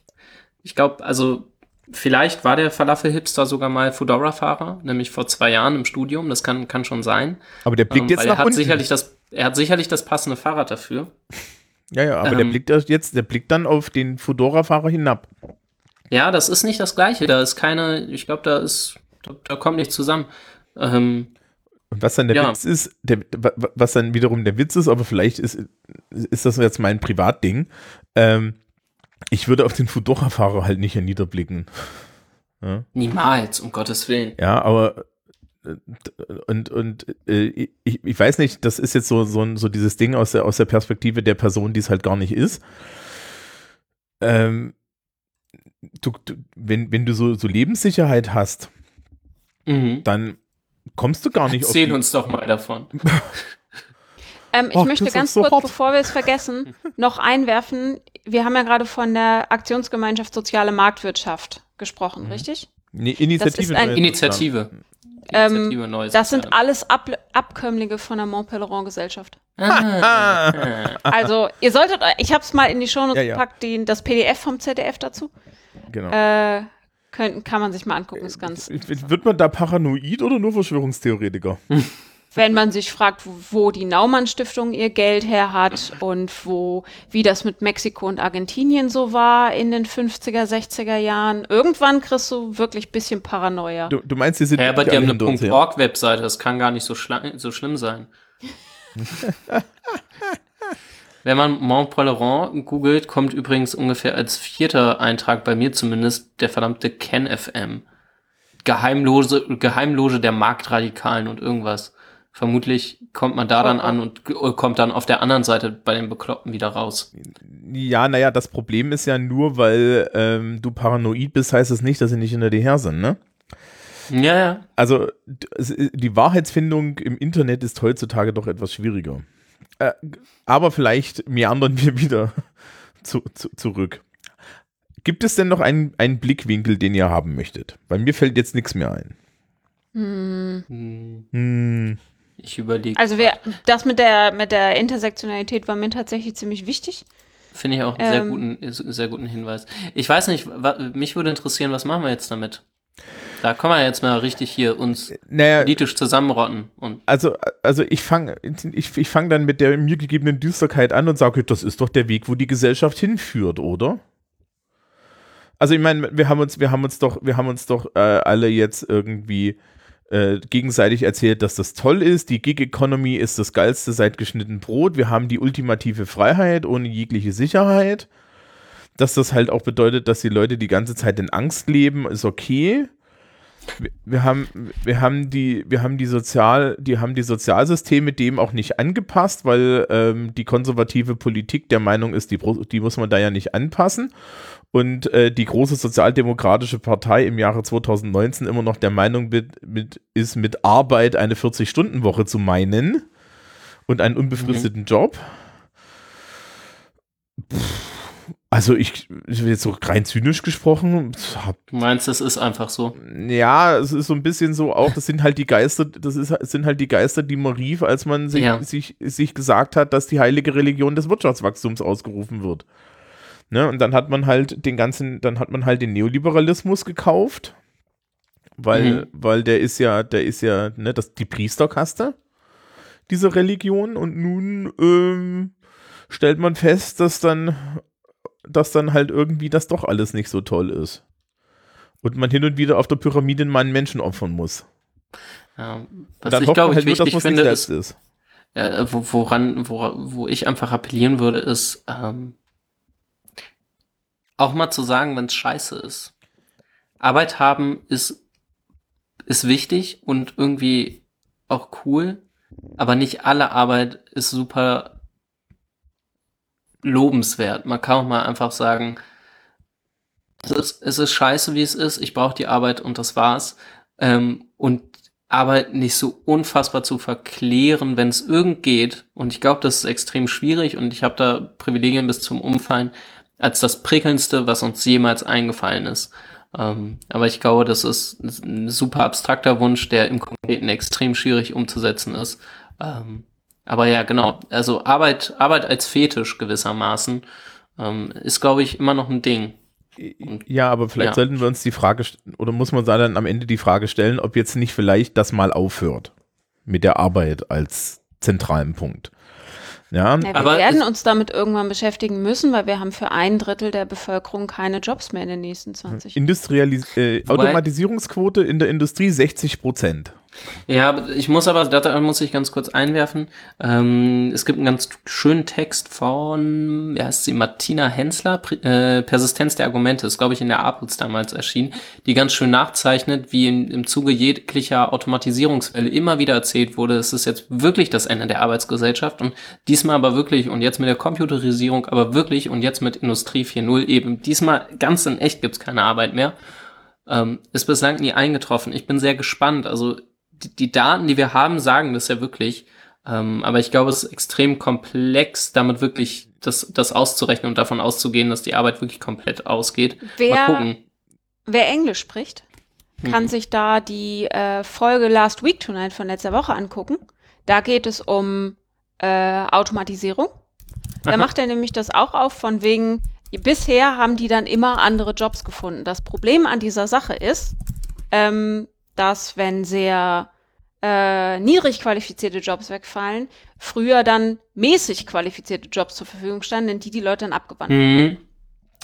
Ich glaube, also vielleicht war der Falafel-Hipster sogar mal Fedora-Fahrer, nämlich vor zwei Jahren im Studium. Das kann, kann schon sein. aber der blickt Ähm, jetzt nach er hat unten. sicherlich das, er hat sicherlich das passende Fahrrad dafür. ja, ja, aber der ähm, blickt erst jetzt, der blickt dann auf den Fedora-Fahrer hinab. Ja, das ist nicht das Gleiche. Da ist keine, ich glaube, da ist, da, da kommt nicht zusammen. Ähm, Und was dann der Ja. Witz ist, der, wa- wa- was dann wiederum der Witz ist, aber vielleicht ist, ist das jetzt mein Privatding, ähm, ich würde auf den Fedora-Fahrer halt nicht herniederblicken. Ja, niemals, um Gottes Willen. ja aber äh, und, und äh, ich, ich weiß nicht, das ist jetzt so, so, so dieses Ding aus der, aus der Perspektive der Person, die es halt gar nicht ist. Ähm, du, du, wenn, wenn du so, so Lebenssicherheit hast, Mhm. dann kommst du gar nicht Erzähl die- uns doch mal davon. Ähm, ich Ach, möchte ganz so kurz, hart. bevor wir es vergessen, noch einwerfen. Wir haben ja gerade von der Aktionsgemeinschaft Soziale Marktwirtschaft gesprochen, Mhm. richtig? Nee, Initiative. ein- Initiative. Ähm, Initiative Neues. Das sind alles Ab Abkömmlinge von der Mont Pelerin Gesellschaft. Ah, Also, ihr solltet, ich habe es mal in die Shownotes Ja, ja. gepackt, die, das PDF vom ZDF dazu. Genau. Äh, könnt, kann man sich mal angucken, ist ganz. Wird man da paranoid oder nur Verschwörungstheoretiker? Wenn man sich fragt, wo, die Naumann Stiftung ihr Geld her hat und wo, wie das mit Mexiko und Argentinien so war in den 50er, 60er Jahren, irgendwann kriegst du wirklich ein bisschen Paranoia. Du, du meinst, die sind ja, aber die haben eine? .org-Webseite, das kann gar nicht so, so schlimm sein. Wenn man Mont Pelerin googelt, kommt übrigens ungefähr als vierter Eintrag bei mir zumindest der verdammte Ken FM. Geheimlose, Geheimloge der Marktradikalen und irgendwas. Vermutlich kommt man da dann an und g- kommt dann auf der anderen Seite bei den Bekloppten wieder raus. Ja, naja, das Problem ist ja nur, weil ähm, du paranoid bist, heißt es nicht, dass sie nicht hinter dir her sind, ne? Ja, ja. Also die Wahrheitsfindung im Internet ist heutzutage doch etwas schwieriger. Äh, aber vielleicht meandern wir wieder zu, zu, zurück. Gibt es denn noch einen, einen Blickwinkel, den ihr haben möchtet? Bei mir fällt jetzt nichts mehr ein. Hm. Hm, Hm, Ich überlege. Also wir, das mit der, mit der Intersektionalität war mir tatsächlich ziemlich wichtig. Finde ich auch einen sehr, Ähm. guten, sehr guten Hinweis. Ich weiß nicht, mich würde interessieren, was machen wir jetzt damit? Da können wir jetzt mal richtig hier uns naja, politisch zusammenrotten. Und also, also ich fange ich, ich fang dann mit der mir gegebenen Düsterkeit an und sage, das ist doch der Weg, wo die Gesellschaft hinführt, oder? Also ich meine, wir haben uns, wir haben uns doch, wir haben uns doch äh, alle jetzt irgendwie äh, gegenseitig erzählt, dass das toll ist. Die Gig Economy ist das geilste seit geschnitten Brot. Wir haben die ultimative Freiheit ohne jegliche Sicherheit. Dass das halt auch bedeutet, dass die Leute die ganze Zeit in Angst leben, ist okay. Wir, wir haben, wir haben die, wir haben die Sozial, die haben die Sozialsysteme dem auch nicht angepasst, weil ähm, die konservative Politik der Meinung ist, die, die muss man da ja nicht anpassen. Und äh, die große sozialdemokratische Partei im Jahre 2019 immer noch der Meinung mit, mit, ist, mit Arbeit eine 40-Stunden-Woche zu meinen und einen unbefristeten Job. Pff, Also ich, jetzt so rein zynisch gesprochen, hab, Du meinst, es ist einfach so. ja, es ist so ein bisschen so auch, das sind halt die Geister, das ist, sind halt die Geister, die man rief, als man sich, Ja. sich, sich gesagt hat, dass die heilige Religion des Wirtschaftswachstums ausgerufen wird. Ne? Und dann hat man halt den ganzen, dann hat man halt den Neoliberalismus gekauft, weil, Mhm. weil der ist ja, der ist ja, ne, das, die Priesterkaste dieser Religion und nun ähm, stellt man fest, dass dann, dass dann halt irgendwie das doch alles nicht so toll ist. Und man hin und wieder auf der Pyramide mal einen Menschen opfern muss. Ja, was dann ich glaube ich halt nur, wichtig es nicht finde, ist, ist. äh, wo, woran, wo, wo ich einfach appellieren würde, ist, ähm, auch mal zu sagen, wenn es scheiße ist. Arbeit haben ist, ist wichtig und irgendwie auch cool, aber nicht alle Arbeit ist super lobenswert. Man kann auch mal einfach sagen, es ist, es ist scheiße, wie es ist, ich brauche die Arbeit und das war's. Ähm, und Arbeit nicht so unfassbar zu verklären, wenn es irgend geht. Und ich glaube, das ist extrem schwierig und ich habe da Privilegien bis zum Umfallen als das prickelndste, was uns jemals eingefallen ist. Ähm, aber ich glaube, das ist ein super abstrakter Wunsch, der im Konkreten extrem schwierig umzusetzen ist. Ähm, aber ja, genau. Also Arbeit, Arbeit als Fetisch gewissermaßen ähm, ist, glaube ich, immer noch ein Ding. Und- Ja, aber vielleicht Ja. sollten wir uns die Frage, st- oder muss man da dann am Ende die Frage stellen, ob jetzt nicht vielleicht das mal aufhört mit der Arbeit als zentralen Punkt. Ja, Ja, wir Aber werden uns damit irgendwann beschäftigen müssen, weil wir haben für ein Drittel der Bevölkerung keine Jobs mehr in den nächsten 20 Jahren. Industrialis äh, Automatisierungsquote in der Industrie 60 Prozent. Ja, ich muss aber, da muss ich ganz kurz einwerfen. Ähm, es gibt einen ganz schönen Text von, wie heißt sie, Martina Hensler, äh, Persistenz der Argumente, ist, glaube ich, in der APUZ damals erschienen, die ganz schön nachzeichnet, wie in, im Zuge jeglicher Automatisierungswelle immer wieder erzählt wurde, es ist jetzt wirklich das Ende der Arbeitsgesellschaft und diesmal aber wirklich und jetzt mit der Computerisierung, aber wirklich und jetzt mit Industrie 4.0 eben, diesmal ganz in echt gibt's keine Arbeit mehr ähm, ist bislang nie eingetroffen. Ich bin sehr gespannt. Also die, Daten, die wir haben, sagen das ja wirklich. Ähm, aber ich glaube, es ist extrem komplex, damit wirklich das, das auszurechnen und davon auszugehen, dass die Arbeit wirklich komplett ausgeht. Wer, wer Englisch spricht, kann Mhm. sich da die äh, Folge Last Week Tonight von letzter Woche angucken. Da geht es um äh, Automatisierung. Da Aha. macht er nämlich das auch auf, von wegen, bisher haben die dann immer andere Jobs gefunden. Das Problem an dieser Sache ist, ähm, dass wenn sehr äh, niedrig qualifizierte Jobs wegfallen, früher dann mäßig qualifizierte Jobs zur Verfügung standen, in die die Leute dann abgewandert Mhm.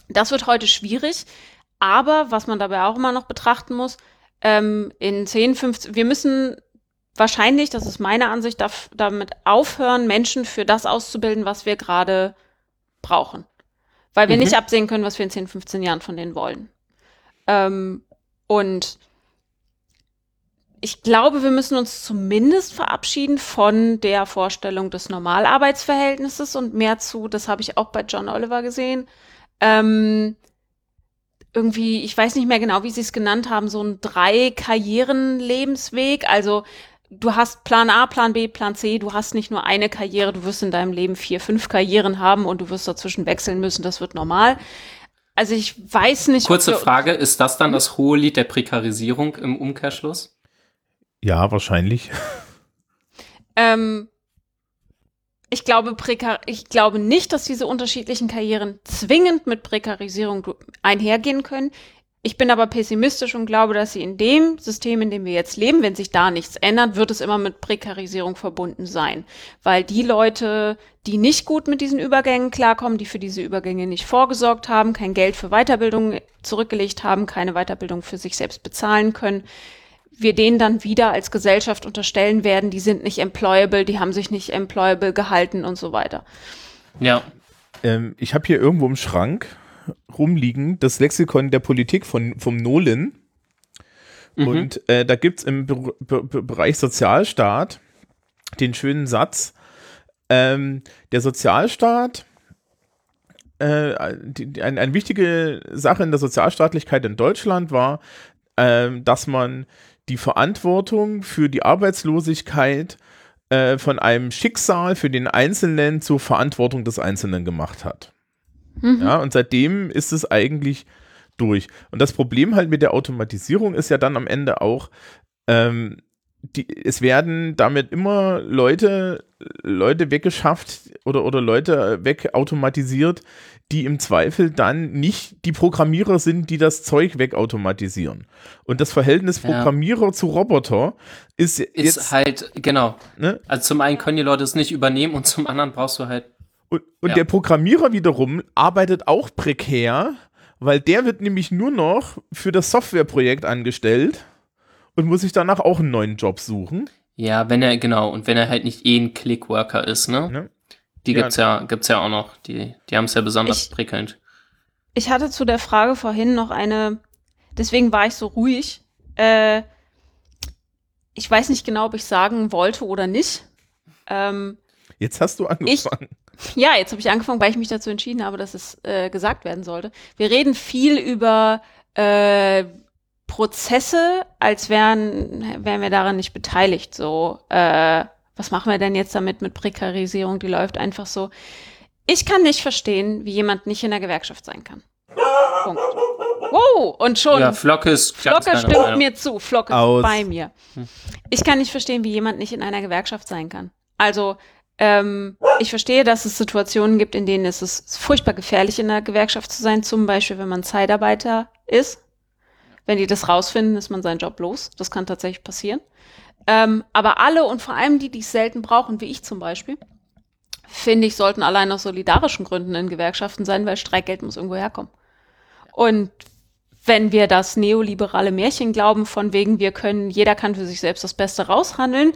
das wird heute schwierig, aber was man dabei auch immer noch betrachten muss, ähm, in 10, 15, wir müssen wahrscheinlich, das ist meine Ansicht, daf- damit aufhören, Menschen für das auszubilden, was wir gerade brauchen. Weil wir Mhm. nicht absehen können, was wir in 10, 15 Jahren von denen wollen. Ähm, und ich glaube, wir müssen uns zumindest verabschieden von der Vorstellung des Normalarbeitsverhältnisses und mehr zu, das habe ich auch bei John Oliver gesehen, ähm, irgendwie, ich weiß nicht mehr genau, wie sie es genannt haben, so ein Drei-Karrieren-Lebensweg. Also du hast Plan A, Plan B, Plan C, du hast nicht nur eine Karriere, du wirst in deinem Leben vier, fünf Karrieren haben und du wirst dazwischen wechseln müssen, das wird normal. Also ich weiß nicht. Kurze Frage, ist das dann das hohe Lied der Prekarisierung im Umkehrschluss? Ja, wahrscheinlich. Ähm, ich glaube, ich glaube nicht, dass diese unterschiedlichen Karrieren zwingend mit Prekarisierung einhergehen können. Ich bin aber pessimistisch und glaube, dass sie in dem System, in dem wir jetzt leben, wenn sich da nichts ändert, wird es immer mit Prekarisierung verbunden sein. Weil die Leute, die nicht gut mit diesen Übergängen klarkommen, die für diese Übergänge nicht vorgesorgt haben, kein Geld für Weiterbildung zurückgelegt haben, keine Weiterbildung für sich selbst bezahlen können, wir denen dann wieder als Gesellschaft unterstellen werden, die sind nicht employable, die haben sich nicht employable gehalten und so weiter. Ja. Ähm, ich habe hier irgendwo im Schrank rumliegen das Lexikon der Politik von, vom Nolan. Mhm. Und äh, da gibt es im Be Be Be Bereich Sozialstaat den schönen Satz, ähm, der Sozialstaat, äh, die, die, eine, eine wichtige Sache in der Sozialstaatlichkeit in Deutschland war, ähm, dass man die Verantwortung für die Arbeitslosigkeit äh, von einem Schicksal für den Einzelnen zur Verantwortung des Einzelnen gemacht hat. Ja, und seitdem ist es eigentlich durch. Und das Problem halt mit der Automatisierung ist ja dann am Ende auch, ähm, die, es werden damit immer Leute, Leute weggeschafft oder, oder Leute wegautomatisiert, die im Zweifel dann nicht die Programmierer sind, die das Zeug wegautomatisieren. Und das Verhältnis Ja. Programmierer zu Roboter ist, Ist jetzt, halt, genau. ne? Also zum einen können die Leute es nicht übernehmen und zum anderen brauchst du halt. Und, und Ja. der Programmierer wiederum arbeitet auch prekär, weil der wird nämlich nur noch für das Softwareprojekt angestellt und muss sich danach auch einen neuen Job suchen. Ja, wenn er, genau, und wenn er halt nicht eh ein Clickworker ist, ne? Ne? Die Ja. gibt's ja, gibt's ja auch noch. Die, die haben es ja besonders Ich- prickelnd. Ich hatte zu der Frage vorhin noch eine, deswegen war ich so ruhig. Äh, ich weiß nicht genau, ob ich sagen wollte oder nicht. Ähm, Jetzt hast du angefangen. ja, jetzt habe ich angefangen, weil ich mich dazu entschieden habe, dass es äh, gesagt werden sollte. Wir reden viel über äh, Prozesse, als wären, wären wir daran nicht beteiligt. So, äh, was machen wir denn jetzt damit mit Prekarisierung? Die läuft einfach so. Ich kann nicht verstehen, wie jemand nicht in der Gewerkschaft sein kann. Punkt. Wow, und schon. Ja, Flocke ist ganz Flocke stimmt Meinung. mir zu. Flocke Aus. ist bei mir. Ich kann nicht verstehen, wie jemand nicht in einer Gewerkschaft sein kann. Also, ähm, ich verstehe, dass es Situationen gibt, in denen es ist furchtbar gefährlich, in einer Gewerkschaft zu sein. Zum Beispiel, wenn man Zeitarbeiter ist. Wenn die das rausfinden, ist man seinen Job los. Das kann tatsächlich passieren. Ähm, aber alle und vor allem die, die es selten brauchen, wie ich zum Beispiel, finde ich, sollten allein aus solidarischen Gründen in Gewerkschaften sein, weil Streikgeld muss irgendwo herkommen. Und wenn wir das neoliberale Märchen glauben, von wegen wir können, jeder kann für sich selbst das Beste raushandeln,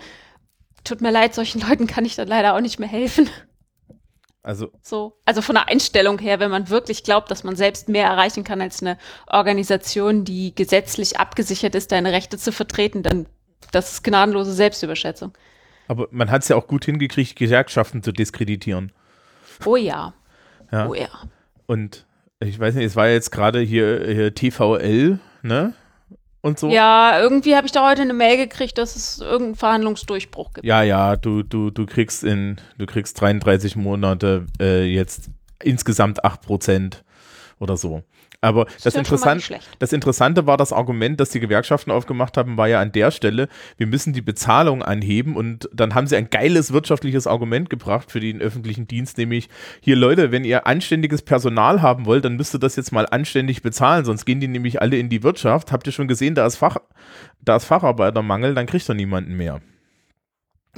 tut mir leid, solchen Leuten kann ich dann leider auch nicht mehr helfen. Also, So, also von der Einstellung her, wenn man wirklich glaubt, dass man selbst mehr erreichen kann als eine Organisation, die gesetzlich abgesichert ist, deine Rechte zu vertreten, dann das ist gnadenlose Selbstüberschätzung. aber man hat es ja auch gut hingekriegt, Gewerkschaften zu diskreditieren. Oh ja. Ja. Oh ja. Und ich weiß nicht, es war jetzt gerade hier, hier TVL, ne? Und so. Ja, irgendwie habe ich da heute eine Mail gekriegt, dass es irgendeinen Verhandlungsdurchbruch gibt. Ja, ja, du, du, du kriegst in, du kriegst 33 Monate äh, jetzt insgesamt 8 Prozent oder so. Aber das, mal Interessant, das Interessante war das Argument, das die Gewerkschaften aufgemacht haben, war ja an der Stelle, wir müssen die Bezahlung anheben und dann haben sie ein geiles wirtschaftliches Argument gebracht für den öffentlichen Dienst, nämlich hier Leute, wenn ihr anständiges Personal haben wollt, dann müsst ihr das jetzt mal anständig bezahlen, sonst gehen die nämlich alle in die Wirtschaft. Habt ihr schon gesehen, da ist, Fach, da ist Facharbeitermangel, dann kriegt ihr niemanden mehr.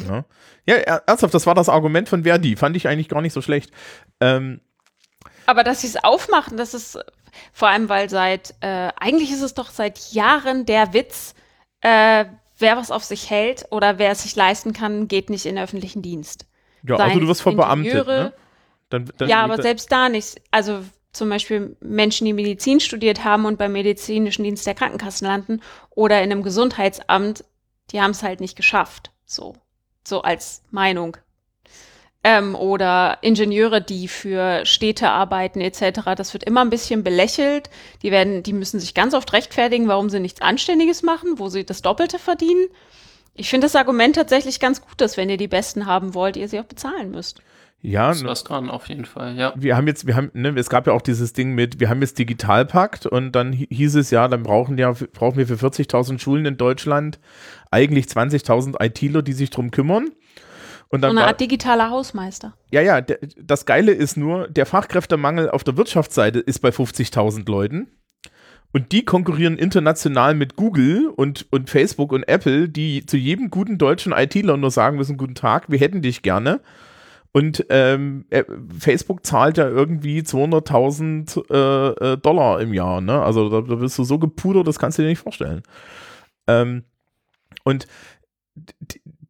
Ja. ja, ernsthaft, das war das Argument von Verdi, fand ich eigentlich gar nicht so schlecht. Ähm, Aber dass sie es aufmachen, das ist vor allem, weil seit, äh, eigentlich ist es doch seit Jahren der Witz, äh, wer was auf sich hält oder wer es sich leisten kann, geht nicht in den öffentlichen Dienst. ja, Seien also du wirst verbeamtet, ne? Dann, dann ja, aber selbst da nicht. Also zum Beispiel Menschen, die Medizin studiert haben und beim medizinischen Dienst der Krankenkassen landen oder in einem Gesundheitsamt, die haben es halt nicht geschafft. So, so als Meinung. Ähm, oder Ingenieure, die für Städte arbeiten etc. Das wird immer ein bisschen belächelt. Die werden, die müssen sich ganz oft rechtfertigen, warum sie nichts Anständiges machen, wo sie das Doppelte verdienen. Ich finde das Argument tatsächlich ganz gut, dass wenn ihr die Besten haben wollt, ihr sie auch bezahlen müsst. ja, Ist was dran, auf jeden Fall, ja. wir haben jetzt, wir haben, ne, es gab ja auch dieses Ding mit, wir haben jetzt Digitalpakt und dann hi- hieß es ja, dann brauchen ja, brauchen wir für 40.000 Schulen in Deutschland eigentlich 20.000 ITler, die sich drum kümmern. Und So dann eine war, Art digitaler Hausmeister. ja, ja, der, das Geile ist nur, der Fachkräftemangel auf der Wirtschaftsseite ist bei 50.000 Leuten. Und die konkurrieren international mit Google und, und Facebook und Apple, die zu jedem guten deutschen ITler nur sagen müssen, guten Tag, wir hätten dich gerne. Und ähm, äh, Facebook zahlt ja irgendwie 200.000 äh, äh, Dollar im Jahr. Ne? Also da, da bist du so gepudert, das kannst du dir nicht vorstellen. Ähm, und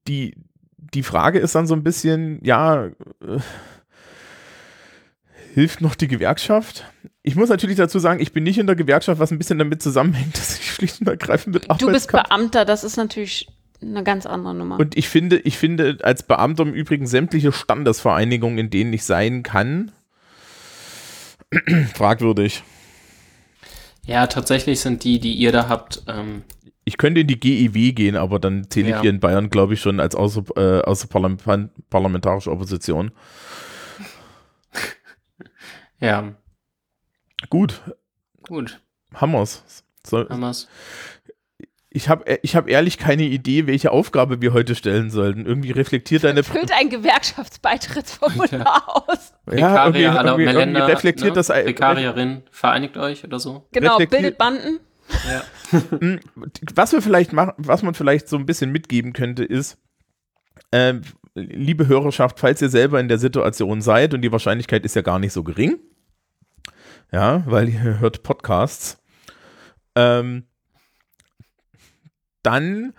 die, die Frage ist dann so ein bisschen, ja, äh, hilft noch die Gewerkschaft? Ich muss natürlich dazu sagen, ich bin nicht in der Gewerkschaft, was ein bisschen damit zusammenhängt, dass ich schlicht und ergreifend mit Du bist Arbeitskampf Beamter, das ist natürlich eine ganz andere Nummer. und ich finde, ich finde als Beamter im Übrigen sämtliche Standesvereinigungen, in denen ich sein kann, fragwürdig. Ja, tatsächlich sind die, die ihr da habt, ähm, Ich könnte in die GEW gehen, aber dann zähle ich Ja. hier in Bayern, glaube ich, schon als außer, äh, außerparlament parlamentarische Opposition. ja. Gut, Gut, Hammers. Haben wir's. ich habe ich hab ehrlich keine Idee, welche Aufgabe wir heute stellen sollten. Irgendwie reflektiert deine Füllt ein Gewerkschaftsbeitrittsformular aus. ja, irgendwie, irgendwie, irgendwie Meländer, reflektiert ne? das Vikarierin, vereinigt euch oder so. Genau, bildet Banden. Ja. Was wir vielleicht machen, was man vielleicht so ein bisschen mitgeben könnte, ist, ähm, liebe Hörerschaft, falls ihr selber in der Situation seid und die Wahrscheinlichkeit ist ja gar nicht so gering, ja, weil ihr hört Podcasts, ähm, dann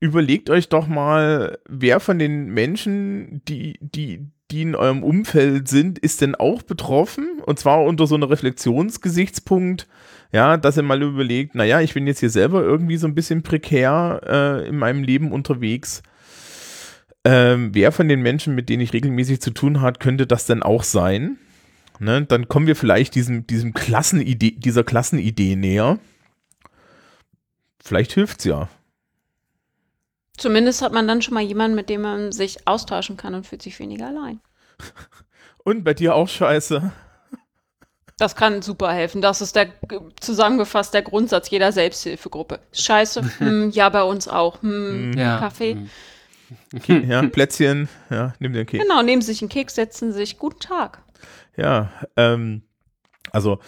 überlegt euch doch mal, wer von den Menschen, die, die, die in eurem Umfeld sind, ist denn auch betroffen? Und zwar unter so einem Reflexionsgesichtspunkt, ja, dass ihr mal überlegt, naja, ich bin jetzt hier selber irgendwie so ein bisschen prekär äh, in meinem Leben unterwegs. Ähm, wer von den Menschen, mit denen ich regelmäßig zu tun hat, könnte das denn auch sein? Ne, dann kommen wir vielleicht diesem, diesem Klassenidee, dieser Klassenidee näher. Vielleicht hilft's ja. Zumindest hat man dann schon mal jemanden, mit dem man sich austauschen kann und fühlt sich weniger allein. Und bei dir auch scheiße. Das kann super helfen. Das ist der zusammengefasst der Grundsatz jeder Selbsthilfegruppe. Scheiße, hm, ja, bei uns auch. Hm, Ja. Kaffee. Hm. Ja, Plätzchen, ja, nimm den Keks. Genau, nehmen sich einen Keks, setzen sich. Guten Tag. Ja, ähm, also,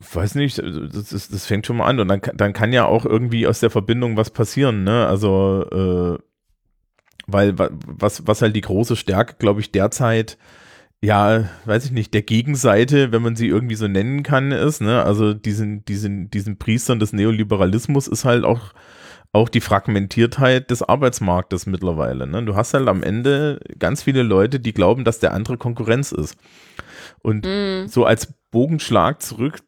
ich weiß nicht, das, ist, das fängt schon mal an und dann, kann- dann kann ja auch irgendwie aus der Verbindung was passieren, ne? Also, äh, weil wa- was, was halt die große Stärke, glaube ich, derzeit, ja, weiß ich nicht, der Gegenseite, wenn man sie irgendwie so nennen kann, ist, ne? Also diesen, diesen, diesen Priestern des Neoliberalismus ist halt auch auch die Fragmentiertheit des Arbeitsmarktes mittlerweile. Ne? Du hast halt am Ende ganz viele Leute, die glauben, dass der andere Konkurrenz ist. Und Hm. so als Bogenschlag zurück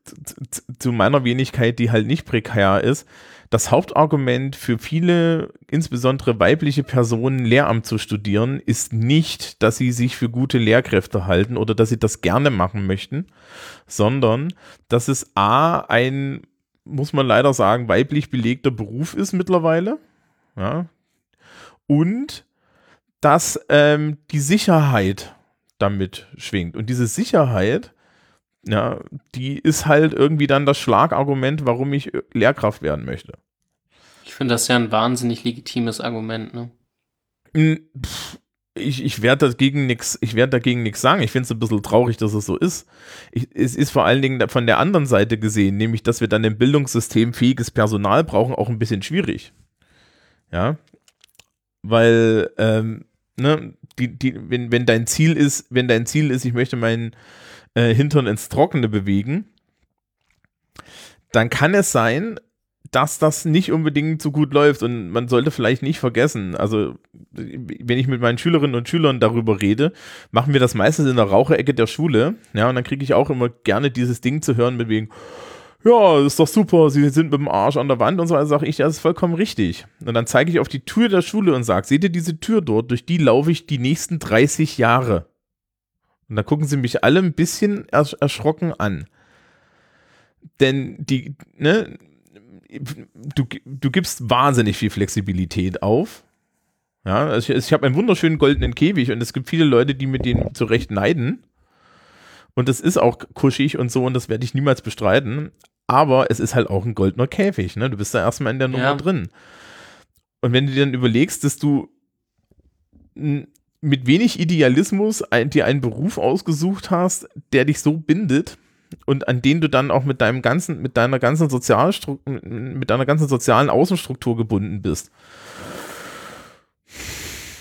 zu meiner Wenigkeit, die halt nicht prekär ist, das Hauptargument für viele, insbesondere weibliche Personen, Lehramt zu studieren, ist nicht, dass sie sich für gute Lehrkräfte halten oder dass sie das gerne machen möchten, sondern dass es A, ein, muss man leider sagen, weiblich belegter Beruf ist mittlerweile. Ja. Und dass ähm, die Sicherheit damit schwingt. Und diese Sicherheit, ja, die ist halt irgendwie dann das Schlagargument, warum ich äh, Lehrkraft werden möchte. Ich finde das ja ein wahnsinnig legitimes Argument, ne? Pff, Ich, ich werde dagegen nichts, ich werde dagegen nichts sagen. Ich finde es ein bisschen traurig, dass es so ist. Ich, es ist vor allen Dingen von der anderen Seite gesehen, nämlich, dass wir dann im Bildungssystem fähiges Personal brauchen, auch ein bisschen schwierig. Ja. Weil, ähm, ne, die, die, wenn, wenn dein Ziel ist, wenn dein Ziel ist, ich möchte meinen äh, Hintern ins Trockene bewegen, dann kann es sein, dass das nicht unbedingt so gut läuft und man sollte vielleicht nicht vergessen, also wenn ich mit meinen Schülerinnen und Schülern darüber rede, machen wir das meistens in der Raucherecke der Schule, ja, und dann kriege ich auch immer gerne dieses Ding zu hören mit wegen, ja, ist doch super, sie sind mit dem Arsch an der Wand und so, also sage ich, das ist vollkommen richtig. Und dann zeige ich auf die Tür der Schule und sage, seht ihr diese Tür dort, durch die laufe ich die nächsten 30 Jahre. Und da gucken sie mich alle ein bisschen ersch erschrocken an. Denn die, ne, du, du gibst wahnsinnig viel Flexibilität auf. Ja, also ich, ich habe einen wunderschönen goldenen Käfig und es gibt viele Leute, die mit dem zu Recht neiden. Und das ist auch kuschig und so und das werde ich niemals bestreiten. Aber es ist halt auch ein goldener Käfig, ne? Du bist da erstmal in der Nummer Ja. drin. Und wenn du dir dann überlegst, dass du mit wenig Idealismus ein, dir einen Beruf ausgesucht hast, der dich so bindet und an den du dann auch mit deinem ganzen, mit deiner ganzen mit deiner ganzen sozialen Außenstruktur gebunden bist.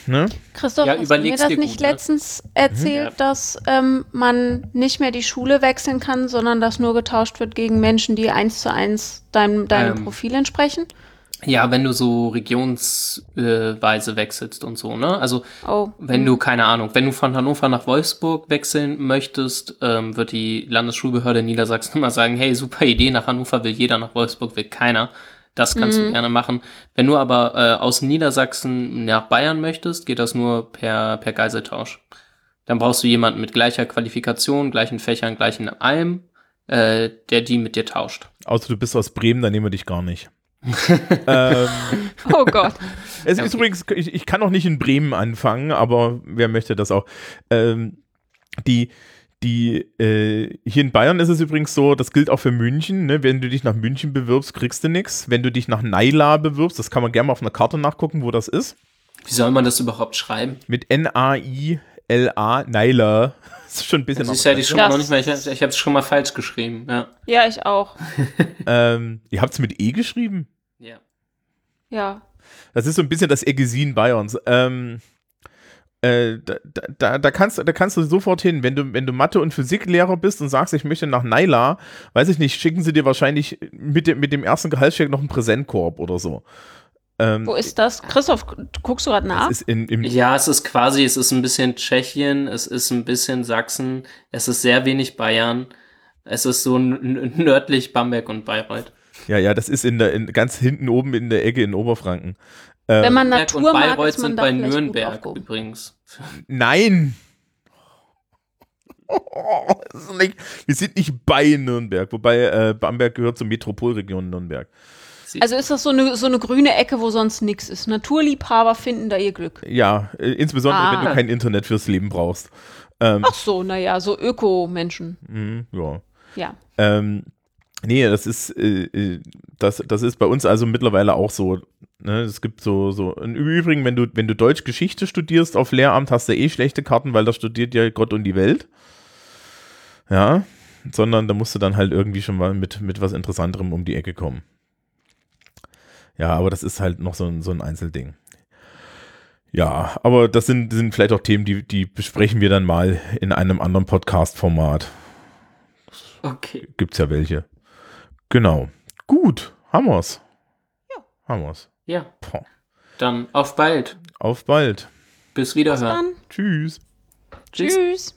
Ne? Christoph, Ja, hast du mir das nicht gut, ne? letztens erzählt, Ja. dass ähm, man nicht mehr die Schule wechseln kann, sondern dass nur getauscht wird gegen Menschen, die eins zu eins deinem, deinem Ähm. Profil entsprechen? Ja, wenn du so regionsweise wechselst und so, ne? Also Oh. Wenn du, keine Ahnung, wenn du von Hannover nach Wolfsburg wechseln möchtest, ähm, wird die Landesschulbehörde in Niedersachsen immer sagen, hey, super Idee, nach Hannover will jeder, nach Wolfsburg will keiner. Das kannst du Mhm. gerne machen. Wenn du aber äh, aus Niedersachsen nach Bayern möchtest, geht das nur per, per Geiseltausch. Dann brauchst du jemanden mit gleicher Qualifikation, gleichen Fächern, gleichen allem, äh, der die mit dir tauscht. Außer du bist aus Bremen, dann nehmen wir dich gar nicht. ähm, Oh Gott. es ist okay. übrigens, ich, ich kann auch nicht in Bremen anfangen, aber wer möchte das auch? Ähm, die, Die, äh, hier in Bayern ist es übrigens so, das gilt auch für München, ne? wenn du dich nach München bewirbst, kriegst du nichts. Wenn du dich nach Naila bewirbst, das kann man gerne mal auf einer Karte nachgucken, wo das ist. Wie soll man das überhaupt schreiben? Mit N-A-I-L-A, Naila. Das ist schon ein bisschen Das ist ja die schon noch nicht mal, ich, ich habe es schon mal falsch geschrieben. Ja. Ja, ich auch. ähm, Ihr habt es mit E geschrieben? Ja. Das ist so ein bisschen das Egesin Bayerns. Ähm, äh, da, da, da, kannst, da kannst du sofort hin, wenn du, wenn du Mathe- und Physiklehrer bist und sagst, ich möchte nach Naila, weiß ich nicht, schicken sie dir wahrscheinlich mit dem, mit dem ersten Gehaltscheck noch einen Präsentkorb oder so. Ähm, Wo ist das? Christoph, guckst du gerade nach? in, im, Ja, es ist quasi, es ist ein bisschen Tschechien, es ist ein bisschen Sachsen, es ist sehr wenig Bayern, es ist so nördlich Bamberg und Bayreuth. Ja, ja, das ist in der, in, ganz hinten oben in der Ecke in Oberfranken. Wenn man Bamberg und Natur mag, Bayreuth ist man sind da bei Nürnberg übrigens. Nein! Ist nicht, wir sind nicht bei Nürnberg, wobei äh, Bamberg gehört zur Metropolregion Nürnberg. Also ist das so eine, so eine grüne Ecke, wo sonst nichts ist. Naturliebhaber finden da ihr Glück. Ja, äh, insbesondere Ah. wenn du kein Internet fürs Leben brauchst. Ähm, Ach so, naja, so Öko-Menschen. mh, ja. Ja. Ähm, nee, das ist, äh, äh, das, das ist bei uns also mittlerweile auch so. Ne? Es gibt so, so. Im Übrigen, wenn du, wenn du Deutsch Geschichte studierst auf Lehramt, hast du eh schlechte Karten, weil da studiert ja Gott und die Welt. Ja, sondern da musst du dann halt irgendwie schon mal mit, mit was Interessanterem um die Ecke kommen. Ja, aber das ist halt noch so ein, so ein Einzelding. Ja, aber das sind, sind vielleicht auch Themen, die, die besprechen wir dann mal in einem anderen Podcast-Format. Okay. Gibt's ja welche. Genau. Gut, haben wir's. Ja. Haben wir's. Ja, Poh. dann auf bald. Auf bald. Bis Wiederhören. Tschüss. tschüss.